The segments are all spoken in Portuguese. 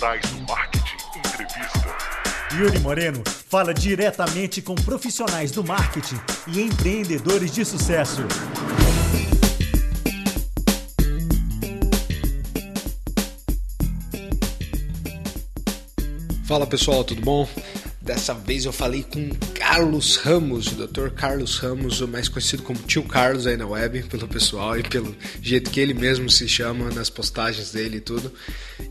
Digitais do Marketing Entrevista. Yuri Moreno fala diretamente com profissionais do marketing e empreendedores de sucesso. Fala pessoal, tudo bom? Dessa vez eu falei com Carlos Ramos, o Dr. Carlos Ramos, o mais conhecido como Tio Carlos aí na web, pelo pessoal e pelo jeito que ele mesmo se chama nas postagens dele e tudo.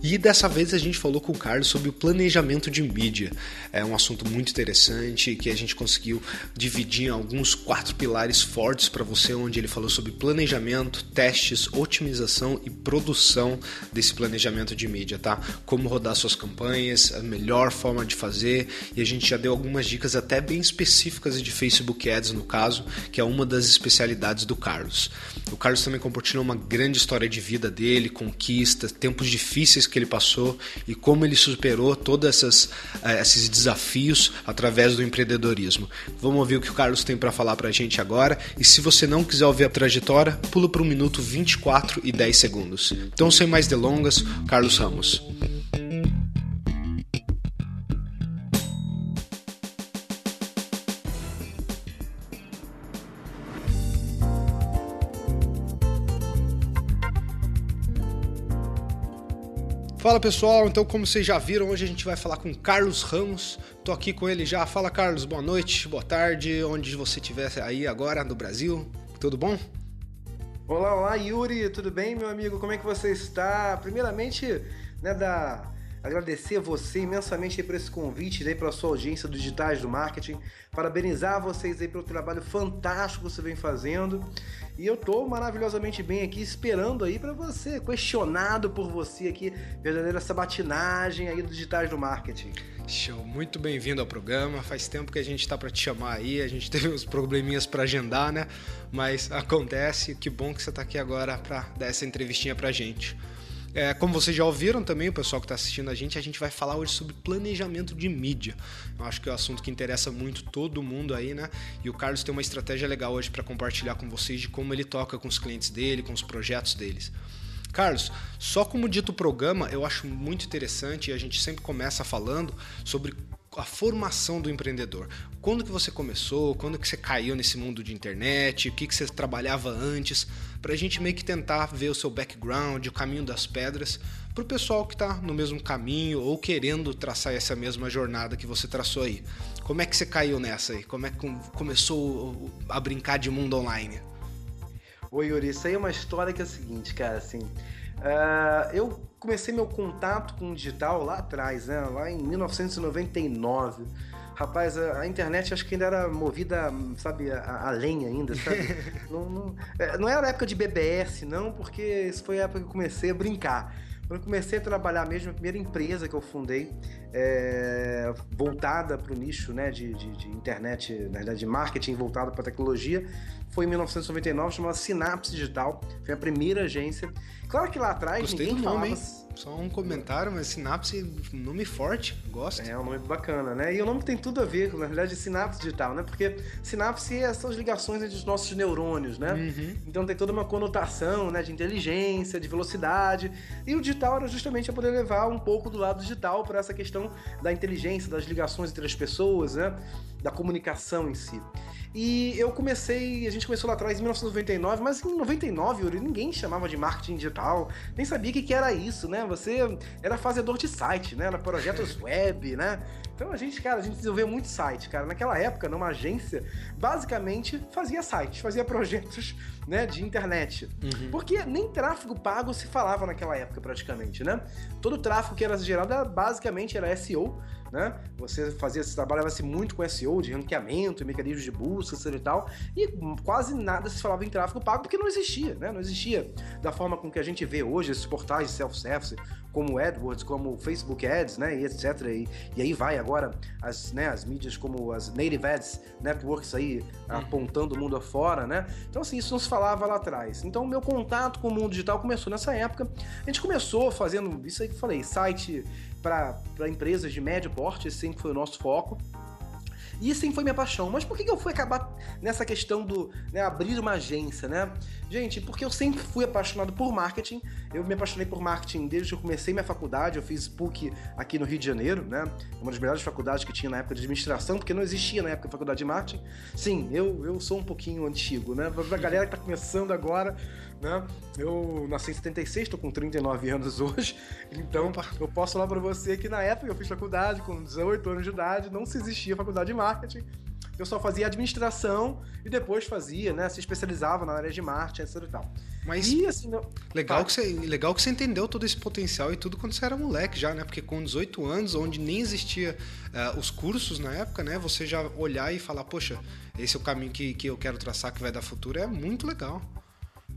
E dessa vez a gente falou com o Carlos sobre o planejamento de mídia. É um assunto muito interessante que a gente conseguiu dividir em alguns quatro pilares fortes para você, onde ele falou sobre planejamento, testes, otimização e produção desse planejamento de mídia, tá? Como rodar suas campanhas, a melhor forma de fazer e a gente já deu algumas dicas até bem específicas de Facebook Ads no caso, que é uma das especialidades do Carlos. O Carlos também compartilhou uma grande história de vida dele, conquistas, tempos difíceis que ele passou e como ele superou todos essas, eh, esses desafios através do empreendedorismo. Vamos ouvir o que o Carlos tem para falar para a gente agora. E se você não quiser ouvir a trajetória, pula para o minuto 24 e 10 segundos. Então, sem mais delongas, Carlos Ramos. Fala pessoal, então como vocês já viram, hoje a gente vai falar com Carlos Ramos. Tô aqui com ele já. Fala Carlos, boa noite, boa tarde, onde você estiver aí agora no Brasil. Tudo bom? Olá, olá, Yuri, tudo bem, meu amigo? Como é que você está? Primeiramente, né, da agradecer a você imensamente por esse convite aí pela sua audiência dos digitais do marketing, parabenizar vocês aí pelo trabalho fantástico que você vem fazendo. E eu tô maravilhosamente bem aqui esperando aí para você, questionado por você aqui, verdadeira sabatinagem aí dos digitais do marketing. Show, muito bem-vindo ao programa. Faz tempo que a gente está para te chamar aí, a gente teve uns probleminhas para agendar, né? Mas acontece. Que bom que você está aqui agora para dar essa entrevistinha pra gente. É, como vocês já ouviram também, o pessoal que está assistindo a gente, a gente vai falar hoje sobre planejamento de mídia. Eu acho que é um assunto que interessa muito todo mundo aí, né? E o Carlos tem uma estratégia legal hoje para compartilhar com vocês de como ele toca com os clientes dele, com os projetos deles. Carlos, só como dito o programa, eu acho muito interessante e a gente sempre começa falando sobre a formação do empreendedor. Quando que você começou? Quando que você caiu nesse mundo de internet? O que, que você trabalhava antes? Para a gente meio que tentar ver o seu background, o caminho das pedras, para o pessoal que está no mesmo caminho ou querendo traçar essa mesma jornada que você traçou aí. Como é que você caiu nessa aí? Como é que começou a brincar de mundo online? Oi, Yuri, isso aí é uma história que é a seguinte, cara, assim... Uh, eu comecei meu contato com o digital lá atrás, né? Lá em 1999. Rapaz, a, a, internet acho que ainda era movida, sabe, a, a lenha ainda, sabe? não, não, é, não era época de BBS, não, porque isso foi a época que eu comecei a brincar. Quando eu comecei a trabalhar mesmo, a primeira empresa que eu fundei, é, voltada para o nicho né, de, de, de, internet, na verdade, de marketing voltado para tecnologia, foi em 1999, chamada Sinapse Digital. Foi a primeira agência. Claro que lá atrás Gostei ninguém do nome, falava... Hein? Só um comentário, mas Sinapse, nome forte, gosto. É, um nome bacana, né? E o nome tem tudo a ver, na verdade, sinapse digital, né? Porque sinapse são as ligações entre os nossos neurônios, né? Uhum. Então tem toda uma conotação, né? De inteligência, de velocidade. E o digital era justamente para poder levar um pouco do lado digital para essa questão da inteligência, das ligações entre as pessoas, né? Da comunicação em si. E eu comecei, a gente começou lá atrás em 1999, mas em 99, Yuri, ninguém chamava de marketing digital, nem sabia o que, que era isso, né? Você era fazedor de site, né? Era projetos web, né? Então a gente, cara, a gente desenvolveu muito site, cara. Naquela época, numa agência, basicamente fazia sites, fazia projetos, né, de internet. Uhum. Porque nem tráfego pago se falava naquela época, praticamente, né? Todo o tráfego que era gerado era, basicamente era SEO, né? Você fazia, você trabalhava-se muito com SEO, de ranqueamento, mecanismos de busca, etc e tal, e quase nada se falava em tráfego pago porque não existia, né? Não existia da forma com que a gente vê hoje esses portais de self-service, como AdWords, como Facebook Ads, né, e etc. E, e aí vai agora as, né, as mídias como as Native Ads Networks aí uhum. apontando o mundo afora, né? Então assim, isso não se falava lá atrás. Então o meu contato com o mundo digital começou nessa época. A gente começou fazendo isso aí que eu falei, site para empresas de médio porte, esse sempre foi o nosso foco. E isso sempre foi minha paixão. Mas por que eu fui acabar nessa questão do né, abrir uma agência, né? Gente, porque eu sempre fui apaixonado por marketing. Eu me apaixonei por marketing desde que eu comecei minha faculdade. Eu fiz PUC aqui no Rio de Janeiro, né? Uma das melhores faculdades que tinha na época de administração, porque não existia na época a faculdade de marketing. Sim, eu, eu sou um pouquinho antigo, né? Pra galera que tá começando agora, né? Eu nasci em 76, tô com 39 anos hoje. Então, eu posso falar para você que na época eu fiz faculdade, com 18 anos de idade, não se existia faculdade de marketing. Eu só fazia administração e depois fazia, né? Se especializava na área de marketing, etc e tal. Mas e, assim, não... legal, que você, legal que você entendeu todo esse potencial e tudo quando você era moleque já, né? Porque com 18 anos, onde nem existia uh, os cursos na época, né? Você já olhar e falar, poxa, esse é o caminho que, que eu quero traçar que vai dar futuro, é muito legal.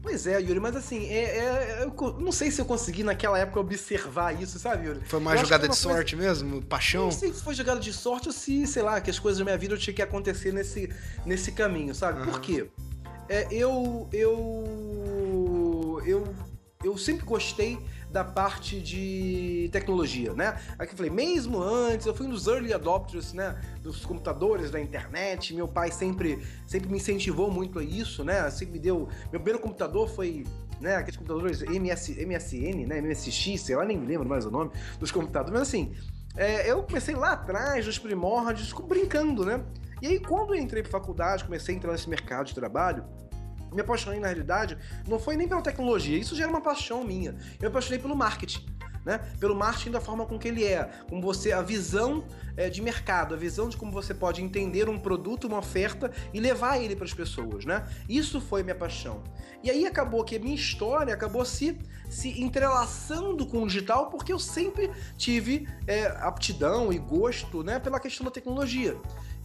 Pois é, Yuri, mas assim, é, é, eu não sei se eu consegui naquela época observar isso, sabe, Yuri? Foi uma eu jogada uma de coisa... sorte mesmo? Paixão? Não sei se foi jogada de sorte ou se, sei lá, que as coisas da minha vida tinham que acontecer nesse, nesse caminho, sabe? Uhum. Por quê? É, eu, eu, eu, eu sempre gostei da parte de tecnologia, né? Aqui eu falei, mesmo antes, eu fui um dos early adopters, né, dos computadores, da internet. Meu pai sempre, sempre me incentivou muito a isso, né? Sempre me deu. Meu primeiro computador foi né, aqueles computadores MS, MSN, né, MSX, sei lá, nem lembro mais o nome dos computadores, mas assim, é, eu comecei lá atrás, nos primórdios, brincando, né? E aí, quando eu entrei para faculdade, comecei a entrar nesse mercado de trabalho, me apaixonei na realidade, não foi nem pela tecnologia, isso já era uma paixão minha. Eu me apaixonei pelo marketing. Né? Pelo marketing da forma com que ele é, como você a visão é, de mercado, a visão de como você pode entender um produto, uma oferta e levar ele para as pessoas, né? Isso foi minha paixão. E aí acabou que a minha história acabou se se entrelaçando com o digital porque eu sempre tive é, aptidão e gosto, né, pela questão da tecnologia.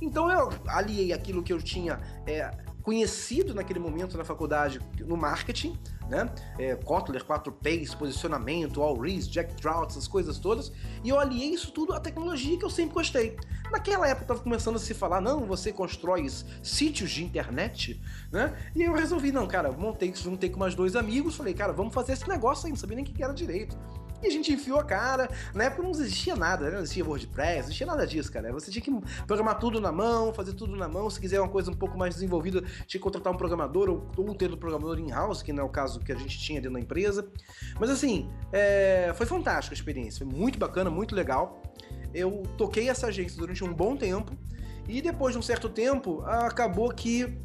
Então eu aliei aquilo que eu tinha é, conhecido naquele momento na faculdade no marketing, né? É, Kotler, 4Ps, posicionamento, Allrees, Jack Trout, essas coisas todas, e eu aliei isso tudo à tecnologia que eu sempre gostei. Naquela época estava começando a se falar, não, você constrói sítios de internet, né? E eu resolvi, não, cara, montei, juntei com mais dois amigos, falei, cara, vamos fazer esse negócio aí, não sabia nem o que era direito. E a gente enfiou a cara. Na época não existia nada, né? Não existia WordPress, não existia nada disso, cara. Você tinha que programar tudo na mão, fazer tudo na mão. Se quiser uma coisa um pouco mais desenvolvida, tinha que contratar um programador ou, ou ter um programador in-house, que não é o caso que a gente tinha dentro da empresa. Mas assim, é... foi fantástica a experiência. Foi muito bacana, muito legal. Eu toquei essa agência durante um bom tempo. E depois de um certo tempo, acabou que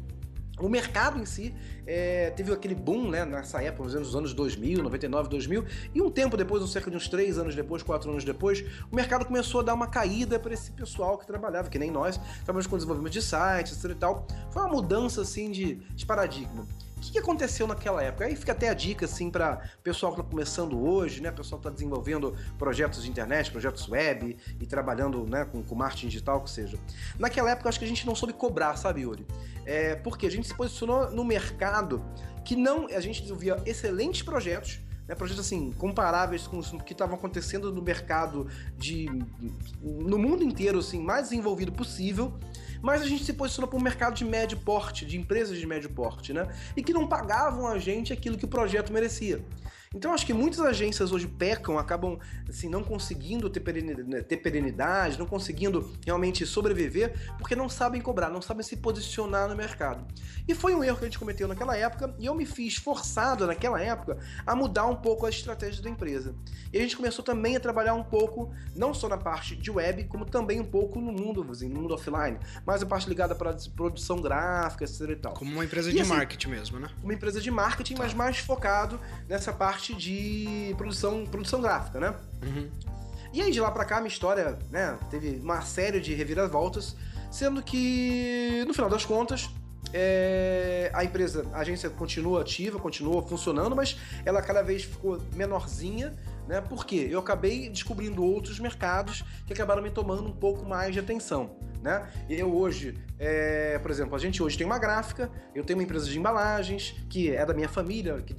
o mercado em si é, teve aquele boom né, nessa época, nos anos 2000, 99, 2000, e um tempo depois, cerca de uns três anos depois, quatro anos depois, o mercado começou a dar uma caída para esse pessoal que trabalhava, que nem nós, trabalhamos com desenvolvimento de sites, e tal. Foi uma mudança assim de, de paradigma que, que aconteceu naquela época? Aí fica até a dica, assim, para pessoal que está começando hoje, né? Pessoal que está desenvolvendo projetos de internet, projetos web e trabalhando né, com, com marketing digital, que seja. Naquela época, acho que a gente não soube cobrar, sabe, Yuri? É, porque a gente se posicionou no mercado que não. A gente desenvolvia excelentes projetos, né, projetos assim comparáveis com o que estavam acontecendo no mercado de no mundo inteiro assim mais desenvolvido possível mas a gente se posicionou para um mercado de médio porte, de empresas de médio porte, né? E que não pagavam a gente aquilo que o projeto merecia. Então acho que muitas agências hoje pecam, acabam assim, não conseguindo ter perenidade, né, ter perenidade, não conseguindo realmente sobreviver, porque não sabem cobrar, não sabem se posicionar no mercado. E foi um erro que a gente cometeu naquela época, e eu me fiz forçado naquela época a mudar um pouco a estratégia da empresa. E a gente começou também a trabalhar um pouco, não só na parte de web, como também um pouco no mundo, assim, no mundo offline, mais a parte ligada para produção gráfica, etc e tal. Como uma empresa e, de assim, marketing mesmo, né? Uma empresa de marketing, tá. mas mais focado nessa parte parte de produção, produção gráfica, né? Uhum. E aí de lá pra cá, minha história, né, teve uma série de reviravoltas, sendo que, no final das contas, é, a empresa, a agência continua ativa, continua funcionando, mas ela cada vez ficou menorzinha, né? Porque eu acabei descobrindo outros mercados que acabaram me tomando um pouco mais de atenção né? Eu hoje, é, por exemplo, a gente hoje tem uma gráfica, eu tenho uma empresa de embalagens, que é da minha família, que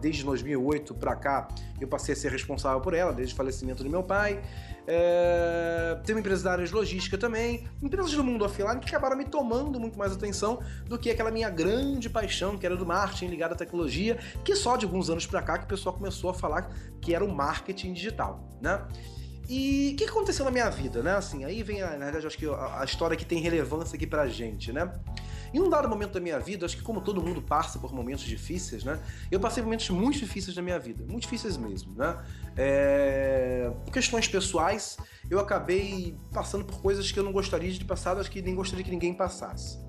desde 2008 para cá eu passei a ser responsável por ela, desde o falecimento do meu pai. É, tenho uma empresa da área de logística também, empresas do mundo offline que acabaram me tomando muito mais atenção do que aquela minha grande paixão, que era do marketing ligado à tecnologia, que só de alguns anos para cá que o pessoal começou a falar que era o marketing digital, né? E o que aconteceu na minha vida, né? Assim, aí vem, a, na verdade, acho que a, a história que tem relevância aqui pra gente, né? Em um dado momento da minha vida, acho que como todo mundo passa por momentos difíceis, né? Eu passei momentos muito difíceis na minha vida, muito difíceis mesmo, né? É... Por questões pessoais, eu acabei passando por coisas que eu não gostaria de passar, acho que nem gostaria que ninguém passasse.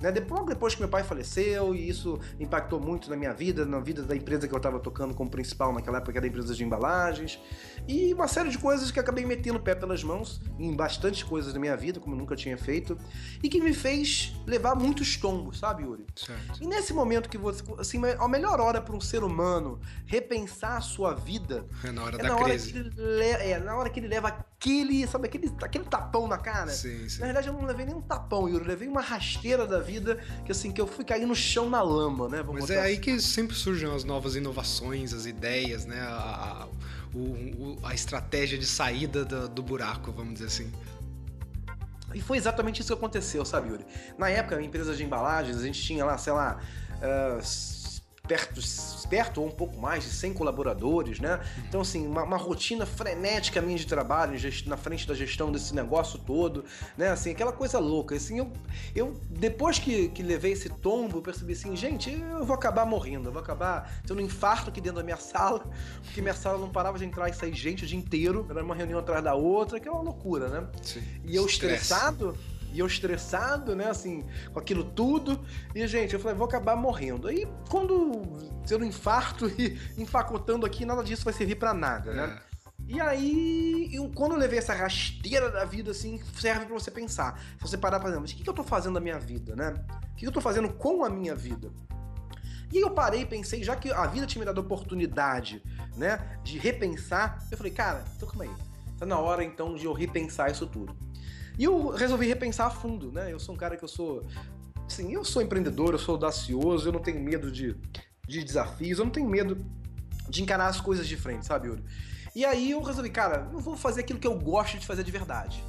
Né? Depois, depois que meu pai faleceu, e isso impactou muito na minha vida, na vida da empresa que eu estava tocando como principal naquela época, que era a empresa de embalagens, e uma série de coisas que acabei metendo o pé pelas mãos em bastante coisas da minha vida, como eu nunca tinha feito, e que me fez levar muitos tombos, sabe, Yuri? Certo. E nesse momento que você, assim, a melhor hora para um ser humano repensar a sua vida É na hora é da na hora, crise. que ele le- é na hora que ele leva aquele, sabe, aquele, aquele tapão na cara. Sim, sim. Na verdade, eu não levei nenhum tapão, Yuri. Eu levei uma rasteira da vida que, assim, que eu fui cair no chão na lama, né? Vamos Mas é aí assim. que sempre surgem as novas inovações, as ideias, né? A, a- o- a estratégia de saída do, do buraco, vamos dizer assim. E foi exatamente isso que aconteceu, sabe, Yuri? Na época, a empresa de embalagens, a gente tinha lá, sei lá, s- perto, perto ou um pouco mais de 100 colaboradores, né? Então, assim, uma, uma rotina frenética minha de trabalho na frente da gestão desse negócio todo, né? Assim, aquela coisa louca. Assim, eu, eu depois que, que levei esse tombo, eu percebi assim, gente, eu vou acabar morrendo, eu vou acabar tendo um infarto aqui dentro da minha sala, porque minha sala não parava de entrar e sair gente o dia inteiro, era uma reunião atrás da outra, aquela loucura, né? Sim. E eu Estresse. estressado, e eu estressado, né, assim, com aquilo tudo. E, gente, eu falei, vou acabar morrendo. Aí, quando ter um infarto e empacotando aqui, nada disso vai servir pra nada, né? É. E aí, eu- quando eu levei essa rasteira da vida, assim, serve pra você pensar. Se você parar pra mas o que, que eu tô fazendo da minha vida, né? O que eu tô fazendo com a minha vida? E aí eu parei e pensei, já que a vida tinha me dado a oportunidade, né, de repensar, eu falei, cara, então calma aí. Tá na hora então de eu repensar isso tudo. E eu resolvi repensar a fundo, né? Eu sou um cara que eu sou. Assim, eu sou empreendedor, eu sou audacioso, eu não tenho medo de, de desafios, eu não tenho medo de encarar as coisas de frente, sabe, Yuri? E aí eu resolvi, cara, eu vou fazer aquilo que eu gosto de fazer de verdade.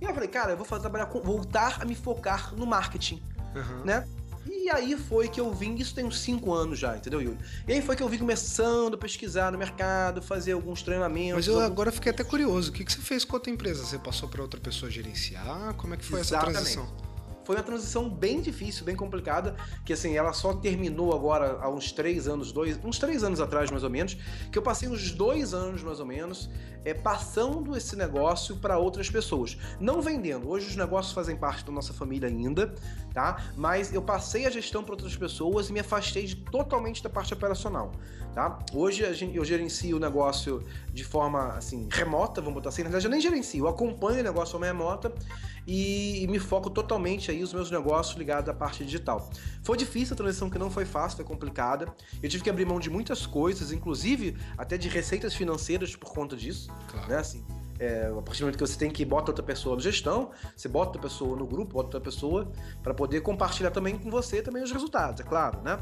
E eu falei, cara, eu vou fazer, trabalhar com, voltar a me focar no marketing Aham. né? E aí foi que eu vim, isso tem uns 5 anos já, entendeu, Yuri? E aí foi que eu vim começando a pesquisar no mercado, fazer alguns treinamentos. Mas eu alguns- agora fiquei até curioso. O que, que você fez com outra empresa? Você passou para outra pessoa gerenciar? Como é que foi Exatamente. essa transição? Foi uma transição bem difícil, bem complicada, que assim, ela só terminou agora há uns três anos, dois, uns três anos atrás mais ou menos, que eu passei uns dois anos mais ou menos é, passando esse negócio para outras pessoas. Não vendendo, hoje os negócios fazem parte da nossa família ainda, tá? Mas eu passei a gestão para outras pessoas e me afastei de, totalmente da parte operacional, tá? Hoje eu gerencio o negócio de forma, assim, remota, vamos botar assim, na verdade eu nem gerencio, eu acompanho o negócio de forma remota e, e me foco totalmente aí os meus negócios ligados à parte digital. Foi difícil a transição que não foi fácil, foi complicada. Eu tive que abrir mão de muitas coisas, inclusive até de receitas financeiras por conta disso, Claro. né? Assim, é, a partir do momento que você tem que bota outra pessoa na gestão, você bota outra pessoa no grupo, bota outra pessoa para poder compartilhar também com você também os resultados, é claro, né?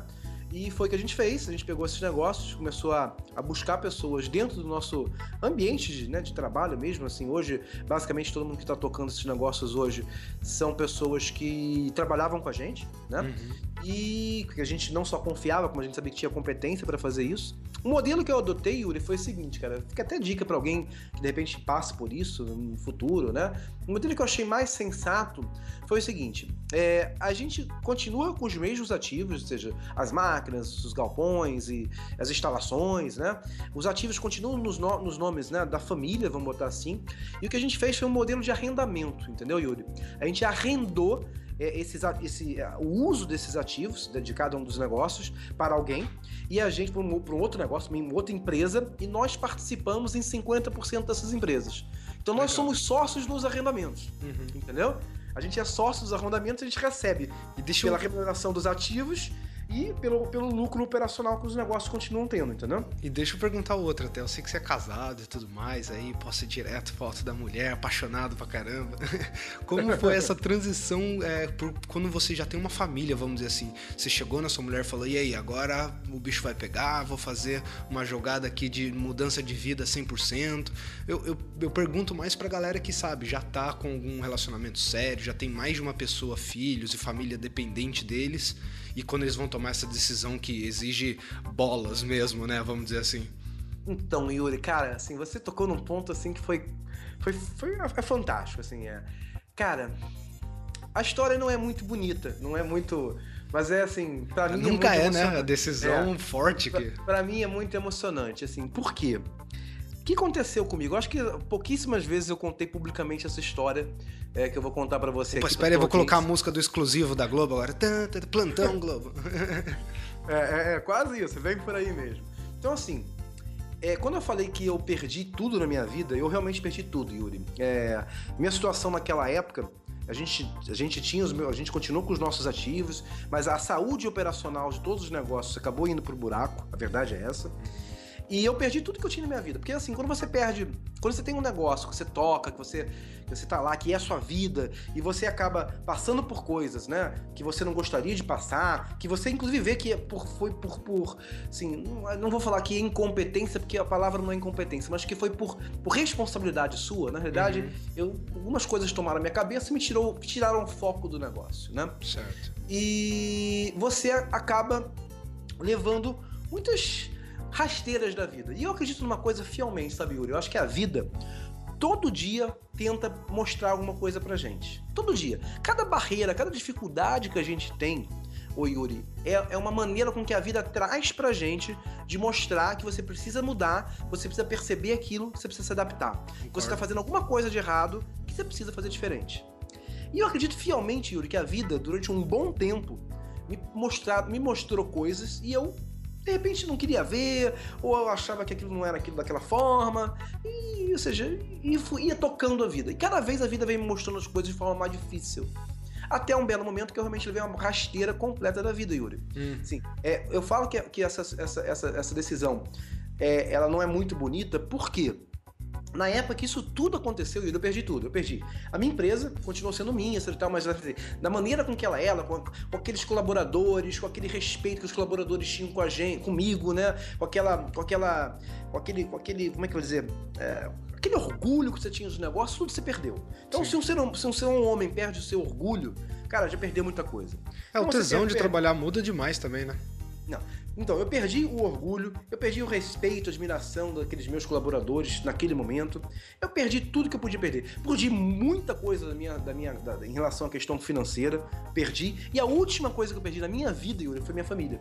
E foi o que a gente fez, a gente pegou esses negócios, começou a, a buscar pessoas dentro do nosso ambiente de, né, de trabalho mesmo, assim, hoje, basicamente todo mundo que está tocando esses negócios hoje são pessoas que trabalhavam com a gente, né? Uhum. E que a gente não só confiava, como a gente sabia que tinha competência para fazer isso. O modelo que eu adotei, Yuri, foi o seguinte, cara, fica até dica para alguém que de repente passe por isso no futuro, né? O modelo que eu achei mais sensato foi o seguinte: é, a gente continua com os mesmos ativos, ou seja, as máquinas, os galpões e as instalações, né? Os ativos continuam nos, no- nos nomes né, da família, vamos botar assim. E o que a gente fez foi um modelo de arrendamento, entendeu, Yuri? A gente arrendou é, esses, esse, é, o uso desses ativos de de cada um dos negócios para alguém e a gente para um, um outro negócio, uma outra empresa e nós participamos em 50% dessas empresas. Então nós Legal. somos sócios nos arrendamentos, Uhum. entendeu? A gente é sócio dos arrendamentos, a gente recebe E deixa pela remuneração dos ativos e pelo, pelo lucro operacional que os negócios continuam tendo, entendeu? e deixa eu perguntar outra até. Eu sei que você é casado e tudo mais, aí posso ir direto foto da mulher, apaixonado pra caramba. Como foi essa transição é, por, quando você já tem uma família, vamos dizer assim? Você chegou na sua mulher e falou: e aí, agora o bicho vai pegar, vou fazer uma jogada aqui de mudança de vida 100%. Eu, eu, eu pergunto mais pra galera que sabe, já tá com algum relacionamento sério, já tem mais de uma pessoa, filhos e família dependente deles, e quando eles vão tomar essa decisão que exige bolas mesmo, né? Vamos dizer assim. Então, Yuri, cara, assim, você tocou num ponto assim que foi. Foi, foi é fantástico, assim. É. Cara, a história não é muito bonita, não é muito. Mas é assim, pra mim. Nunca é, é, né? A decisão É. forte que. Pra, pra mim é muito emocionante, assim. Por quê? O que aconteceu comigo? Eu acho que pouquíssimas vezes eu contei publicamente essa história é, que eu vou contar pra você Pô, aqui. espera aí, eu vou colocar a música do exclusivo da Globo agora. Tã, tã, tã, Plantão Globo. É, é, é, quase isso, vem por aí mesmo. Então, assim, é, quando eu falei que eu perdi tudo na minha vida, eu realmente perdi tudo, Yuri. É, minha situação naquela época, a gente, a gente tinha os meus, a gente continuou com os nossos ativos, mas a saúde operacional de todos os negócios acabou indo pro buraco, a verdade é essa. E eu perdi tudo que eu tinha na minha vida. Porque assim, quando você perde. Quando você tem um negócio que você toca, que você, que você tá lá, que é a sua vida, e você acaba passando por coisas, né? Que você não gostaria de passar, que você inclusive vê que é por, foi por. por assim, não, vou falar que é incompetência, porque a palavra não é incompetência, mas que foi por, por responsabilidade sua. Na realidade, eu, algumas coisas tomaram a minha cabeça e me tirou, tiraram o foco do negócio, né? certo. e você acaba levando muitas rasteiras da vida. E eu acredito numa coisa fielmente, sabe, Yuri? Eu acho que a vida todo dia tenta mostrar alguma coisa pra gente. Todo dia. Cada barreira, cada dificuldade que a gente tem, ô Yuri, é, é uma maneira com que a vida traz pra gente de mostrar que você precisa mudar, você precisa perceber aquilo, você precisa se adaptar. Você tá fazendo alguma coisa de errado que você precisa fazer diferente. E eu acredito fielmente, Yuri, que a vida, durante um bom tempo, me, mostrar, me mostrou coisas e eu, de repente, não queria ver, ou eu achava que aquilo não era aquilo daquela forma, e, ou seja, e fui, ia tocando a vida. E cada vez a vida vem me mostrando as coisas de forma mais difícil. Até um belo momento que eu realmente levei uma rasteira completa da vida, Yuri. Hum. Sim, é, eu falo que, que essa, essa, essa, essa decisão é, ela não é muito bonita, por quê? Na época que isso tudo aconteceu, eu perdi tudo. Eu perdi. A minha empresa continuou sendo minha, e tal, mas da maneira com que ela era, com, com aqueles colaboradores, com aquele respeito que os colaboradores tinham com a gente, comigo, né? Com aquela. Com aquela. Com aquele. Com aquele. Como é que eu vou dizer? É, aquele orgulho que você tinha dos negócios, tudo se perdeu. Então, se um, ser, se um ser um homem perde o seu orgulho, cara, já perdeu muita coisa. É, o Então, você tesão de perde- trabalhar muda demais também, né? não. Então, eu perdi o orgulho, eu perdi o respeito, a admiração daqueles meus colaboradores naquele momento. Eu perdi tudo que eu podia perder. Perdi muita coisa da minha, da minha, da- em relação à questão financeira. Perdi. E a última coisa que eu perdi na minha vida, Yuri, foi minha família.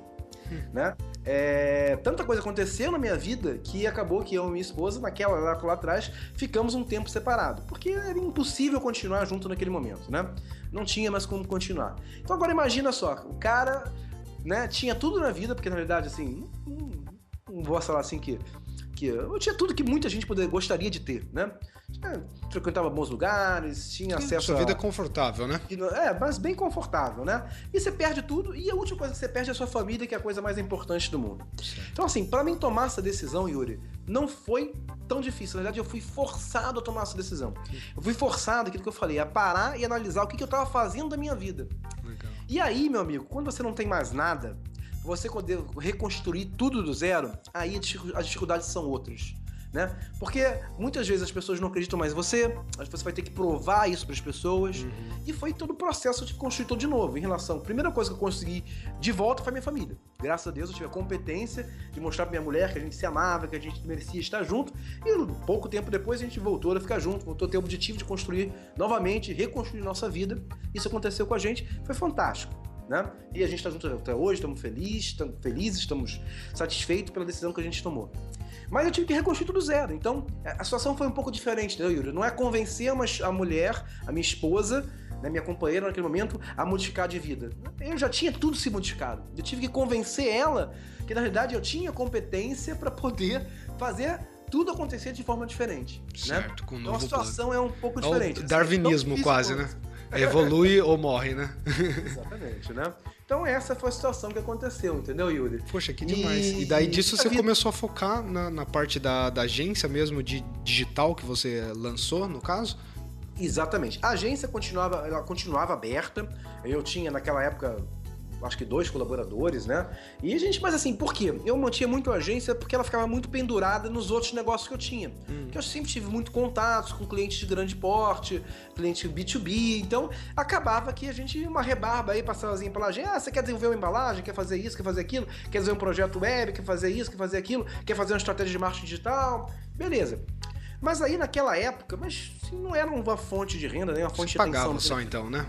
Né? É, tanta coisa aconteceu na minha vida que acabou que eu e minha esposa, naquela lá, lá atrás, ficamos um tempo separados. Porque era impossível continuar junto naquele momento, né? Não tinha mais como continuar. Então agora imagina só, o cara né, tinha tudo na vida, porque na verdade, assim, não, vou falar assim que, que eu tinha tudo que muita gente poder, gostaria de ter, né? Tinha- frequentava bons lugares, tinha acesso Sua a... vida é confortável, né? É, mas bem confortável, né? E você perde tudo, e a última coisa que você perde é a sua família, que é a coisa mais importante do mundo. Então, assim, pra mim tomar essa decisão, Yuri, não foi tão difícil. Na verdade, eu fui forçado a tomar essa decisão. Eu fui forçado, aquilo que eu falei, a parar e analisar o que que eu tava fazendo da minha vida. Legal. E aí, meu amigo, quando você não tem mais nada, você poder reconstruir tudo do zero, aí as dificuldades são outras. Né? Porque muitas vezes as pessoas não acreditam mais em você, você vai ter que provar isso para as pessoas. E foi todo o processo de construir tudo de novo. Em relação, a primeira coisa que eu consegui de volta foi minha família. Graças a Deus eu tive a competência de mostrar pra minha mulher que a gente se amava, que a gente merecia estar junto. E pouco tempo depois a gente voltou a ficar junto, voltou a ter o objetivo de construir novamente, reconstruir nossa vida. Isso aconteceu com a gente, foi fantástico. Né? E a gente está junto até hoje, estamos felizes, estamos felizes, estamos satisfeitos pela decisão que a gente tomou. Mas eu tive que reconstruir tudo zero. Então, a situação foi um pouco diferente, né, Yuri? Não é convencer uma- a mulher, a minha esposa, né, minha companheira naquele momento, a modificar de vida. Eu já tinha tudo se modificado. Eu tive que convencer ela que, na realidade, eu tinha competência para poder fazer tudo acontecer de forma diferente. né? Certo, com um Então a novo situação é um pouco É diferente. o assim, darwinismo tão quase, né? Evolui ou morre, né? Exatamente, né? Então essa foi a situação que aconteceu, entendeu, Yuri? Poxa, que E- demais. E, daí disso você começou a focar na, na parte da, da agência mesmo, de digital que você lançou, no caso? Exatamente. A agência continuava, ela continuava aberta. Eu tinha naquela época acho que dois colaboradores, né? E a gente, mas assim, por quê? Eu mantinha muito a agência porque ela ficava muito pendurada nos outros negócios que eu tinha. Hum. Que eu sempre tive muito contatos com clientes de grande porte, cliente B2B, então acabava que a gente, uma rebarba aí, passavazinha pela agência, ah, você quer desenvolver uma embalagem, quer fazer isso, quer fazer aquilo, quer fazer um projeto web, quer fazer isso, quer fazer aquilo, quer fazer uma estratégia de marketing digital, beleza. Mas aí naquela época, mas assim, não era uma fonte de renda, nem uma fonte Você de atenção. pagava só então, né?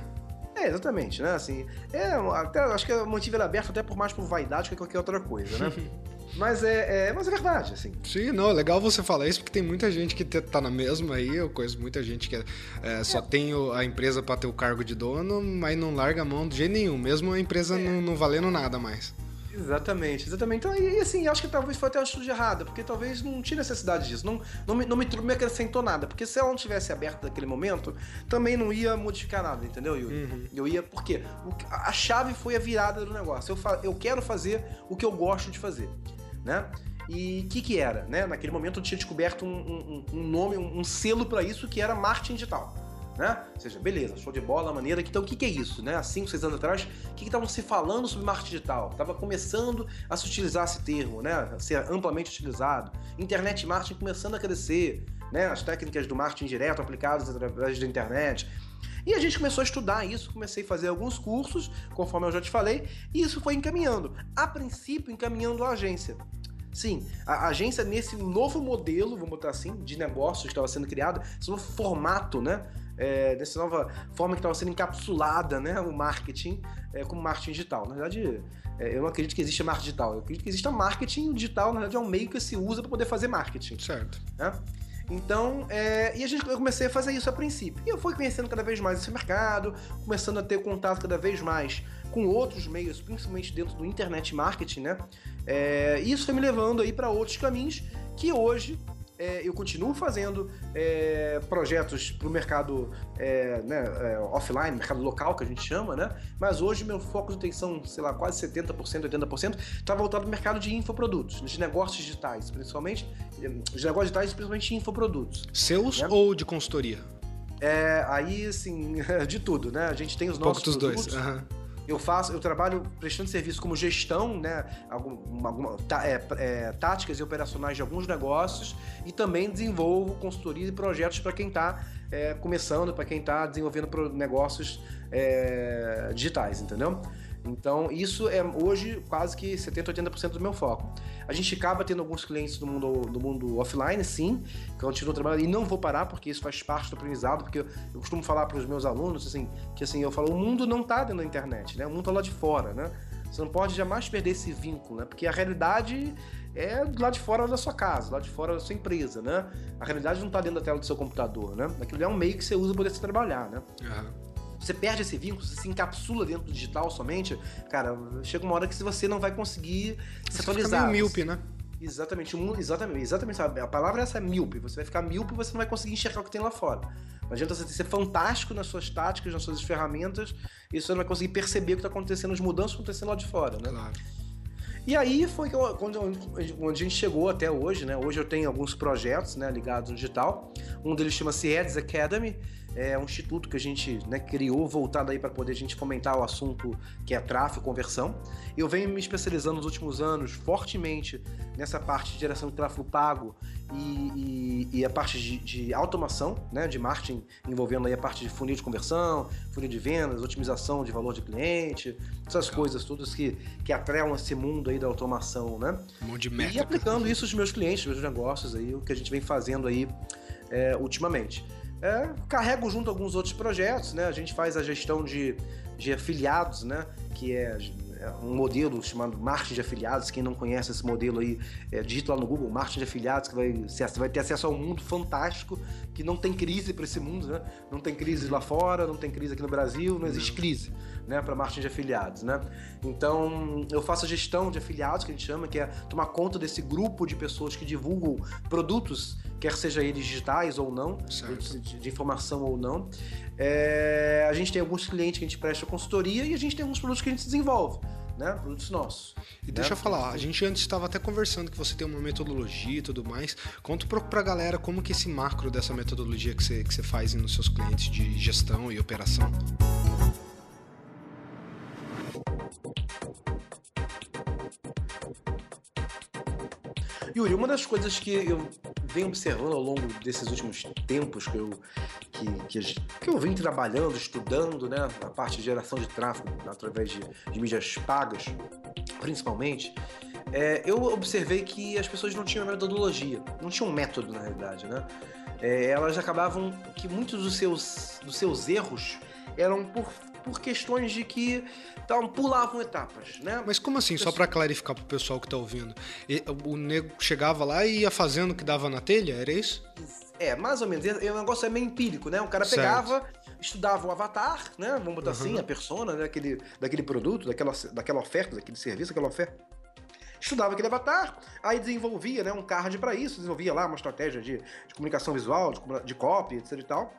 É, exatamente, né? Assim, é, até, acho que eu mantive ele aberto até por mais por vaidade que qualquer outra coisa, né? mas é, é, mas é verdade, assim. Sim, não, é legal você falar isso, porque tem muita gente que tá na mesma aí, eu conheço muita gente que é, é, só tem a empresa para ter o cargo de dono, mas não larga a mão de jeito nenhum, mesmo a empresa é. não, não valendo nada mais. Exatamente, exatamente. Então, e assim, acho que talvez foi até uma atitude errada, porque talvez não tinha necessidade disso. Não, não, me, não me, me acrescentou nada. Porque se ela não tivesse aberto naquele momento, também não ia modificar nada, entendeu, Yuri? Uhum. Eu ia. Por quê? A chave foi a virada do negócio. Eu, fa, eu quero fazer o que eu gosto de fazer, né? E o que, que era? Né? Naquele momento eu tinha descoberto um, um, um nome, um, um selo para isso que era marketing digital né? Ou seja, beleza, show de bola, maneira. Então, o que, que é isso, né? Há 5, 6 anos atrás, o que estavam se falando sobre marketing digital? Estava começando a se utilizar esse termo, né? A ser amplamente utilizado. Internet marketing começando a crescer, né? As técnicas do marketing direto aplicadas através da internet. E a gente começou a estudar isso, comecei a fazer alguns cursos, conforme eu já te falei, e isso foi encaminhando. A princípio, encaminhando a agência. Sim, a agência nesse novo modelo, vamos botar assim, de negócio que estava sendo criado, esse novo formato, né? É, dessa nova forma que estava sendo encapsulada né, o marketing é, como marketing digital. Na verdade, é, eu não acredito que exista marketing digital. Eu acredito que exista marketing digital, na verdade, é um meio que se usa para poder fazer marketing. Certo. Né? Então, é, e a gente, eu comecei a fazer isso a princípio. E eu fui conhecendo cada vez mais esse mercado, começando a ter contato cada vez mais com outros meios, principalmente dentro do internet marketing, né? É, e isso foi me levando aí para outros caminhos que hoje é, eu continuo fazendo é, projetos para o mercado é, né, é, offline, mercado local, que a gente chama, né? Mas hoje meu foco de atenção, sei lá, quase 70%, 80%, está voltado para o mercado de infoprodutos, de negócios digitais, principalmente, de negócios digitais, principalmente infoprodutos. Seus né? ou de consultoria? É, aí, assim, de tudo, né? A gente tem os nossos Pouco dos dois. Uhum. Eu faço, eu trabalho prestando serviço como gestão, né? Alguma, alguma tá, é, é, táticas e operacionais de alguns negócios e também desenvolvo consultoria e projetos para quem está é, começando, para quem está desenvolvendo negócios é, digitais, entendeu? Então, isso é hoje quase que 70, 80% do meu foco. A gente acaba tendo alguns clientes do mundo, do mundo offline, sim, que eu continuo trabalhando e não vou parar, porque isso faz parte do aprendizado, porque eu, costumo falar para os meus alunos, assim, que assim, eu falo, o mundo não está dentro da internet, né? O mundo está lá de fora, né? Você não pode jamais perder esse vínculo, né? Porque a realidade é lá de fora da sua casa, lá de fora da sua empresa, né? A realidade não está dentro da tela do seu computador, né? Aquilo é um meio que você usa para poder se trabalhar, né? Uhum você perde esse vínculo, você se encapsula dentro do digital somente, cara, chega uma hora que você não vai conseguir se você atualizar. Fica meio míope, né? Exatamente, exatamente, exatamente. A palavra é essa, míope. Você vai ficar míope e você não vai conseguir enxergar o que tem lá fora. Não adianta você ser fantástico nas suas táticas, nas suas ferramentas, e você não vai conseguir perceber o que está acontecendo, as mudanças acontecendo lá de fora, né? Claro. E aí foi quando, onde a gente chegou até hoje, né? Hoje eu tenho alguns projetos né, ligados no digital. Um deles chama-se Ads Academy, é um instituto que a gente né, criou voltado aí para poder a gente fomentar o assunto que é tráfego, conversão. Eu venho me especializando nos últimos anos fortemente nessa parte de geração de tráfego pago e, e, e a parte de, de, automação, né, de marketing envolvendo aí a parte de funil de conversão, funil de vendas, otimização de valor de cliente, essas Legal. coisas todas que, que atrelam esse mundo aí da automação, né? Um monte de método. E aplicando isso aos meus clientes, meus negócios aí, o que a gente vem fazendo aí é, ultimamente. É, carrego junto alguns outros projetos, né? A gente faz a gestão de, de afiliados, né? Que é um modelo chamado marketing de afiliados. Quem não conhece esse modelo aí, é, digita lá no Google, marketing de afiliados, que vai, você vai ter acesso a um mundo fantástico, que não tem crise para esse mundo, né? Não tem crise lá fora, não tem crise aqui no Brasil, não existe crise, né? Para marketing de afiliados, né? Então, eu faço a gestão de afiliados, que a gente chama, que é tomar conta desse grupo de pessoas que divulgam produtos quer seja eles digitais ou não, de, de, informação ou não. É, a gente tem alguns clientes que a gente presta consultoria e a gente tem alguns produtos que a gente desenvolve. Né? Produtos nossos. E né? deixa eu falar, a gente antes estava até conversando que você tem uma metodologia e tudo mais. Conta um pouco pra galera como que esse macro dessa metodologia que você, que você faz nos seus clientes de gestão e operação. Yuri, uma das coisas que eu venho observando ao longo desses últimos tempos que eu, que, que, que eu venho trabalhando, estudando, né, a parte de geração de tráfego através de, de mídias pagas, principalmente, é, eu observei que as pessoas não tinham metodologia, não tinham método na realidade, né? É, elas acabavam que muitos dos seus, dos seus erros eram por por questões de que então, pulavam etapas, né? Mas como assim? Só para clarificar pro pessoal que tá ouvindo. O nego chegava lá e ia fazendo o que dava na telha, era isso? É, mais ou menos. O negócio é meio empírico, né? O cara pegava, certo. estudava o avatar, né? Vamos botar uhum. assim, a persona né? daquele, daquele produto, daquela, daquela oferta, daquele serviço, daquela oferta estudava aquele avatar, aí desenvolvia né, um card para isso, desenvolvia lá uma estratégia de, de comunicação visual, de, de copy, etc e tal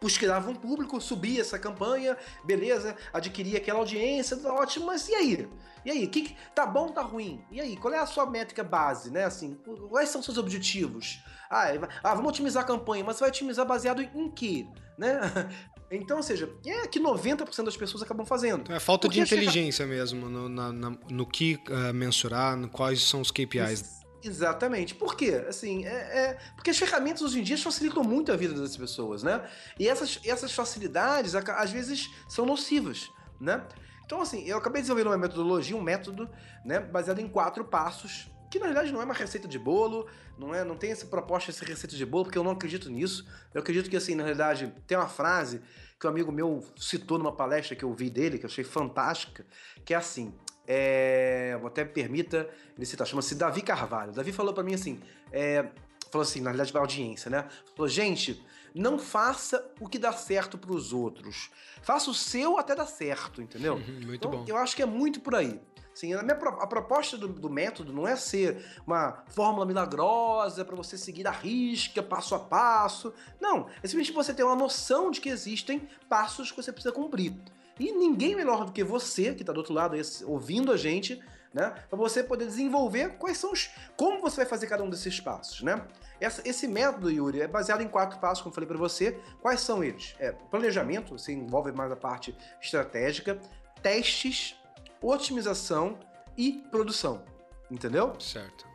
pesquisava um público, subia essa campanha, beleza, adquiria aquela audiência, tá ótimo, mas e aí? E aí, que, tá bom, tá ruim? E aí, qual é a sua métrica base, né? Assim, quais são os seus objetivos? Ah, é, ah vamos otimizar a campanha, mas você vai otimizar baseado em quê? Né? Então, ou seja, é que 90% das pessoas acabam fazendo. É falta Porque de inteligência chega... mesmo no, na, na, no que uh, mensurar, no quais são os KPIs. Exatamente. Por quê? Assim, é, é, porque as ferramentas hoje em dia facilitam muito a vida das pessoas, né? E essas, essas facilidades, às vezes, são nocivas, né? Então, assim, eu acabei de desenvolver uma metodologia, um método, né, baseado em quatro passos, que na verdade não é uma receita de bolo, não é, não tem essa proposta ser receita de bolo, porque eu não acredito nisso. Eu acredito que, assim, na realidade, tem uma frase que um amigo meu citou numa palestra que eu vi dele, que eu achei fantástica, que é assim: é, até permita ele citar, chama-se Davi Carvalho. Davi falou para mim assim, é, falou assim, na realidade, pra audiência, né? Falou, gente, não faça o que dá certo para os outros. Faça o seu até dar certo, entendeu? Uhum, muito então, bom. Eu acho que é muito por aí. Assim, a, minha, a proposta do, do, método não é ser uma fórmula milagrosa para você seguir a risca, passo a passo. Não, é simplesmente você ter uma noção de que existem passos que você precisa cumprir. E ninguém melhor do que você, que está do outro lado aí, ouvindo a gente, né? Para você poder desenvolver quais são os. como você vai fazer cada um desses passos, né? Essa, esse método, Yuri, é baseado em quatro passos, como eu falei para você. Quais são eles? É, planejamento, você envolve mais a parte estratégica, testes, otimização e produção. Entendeu? Certo.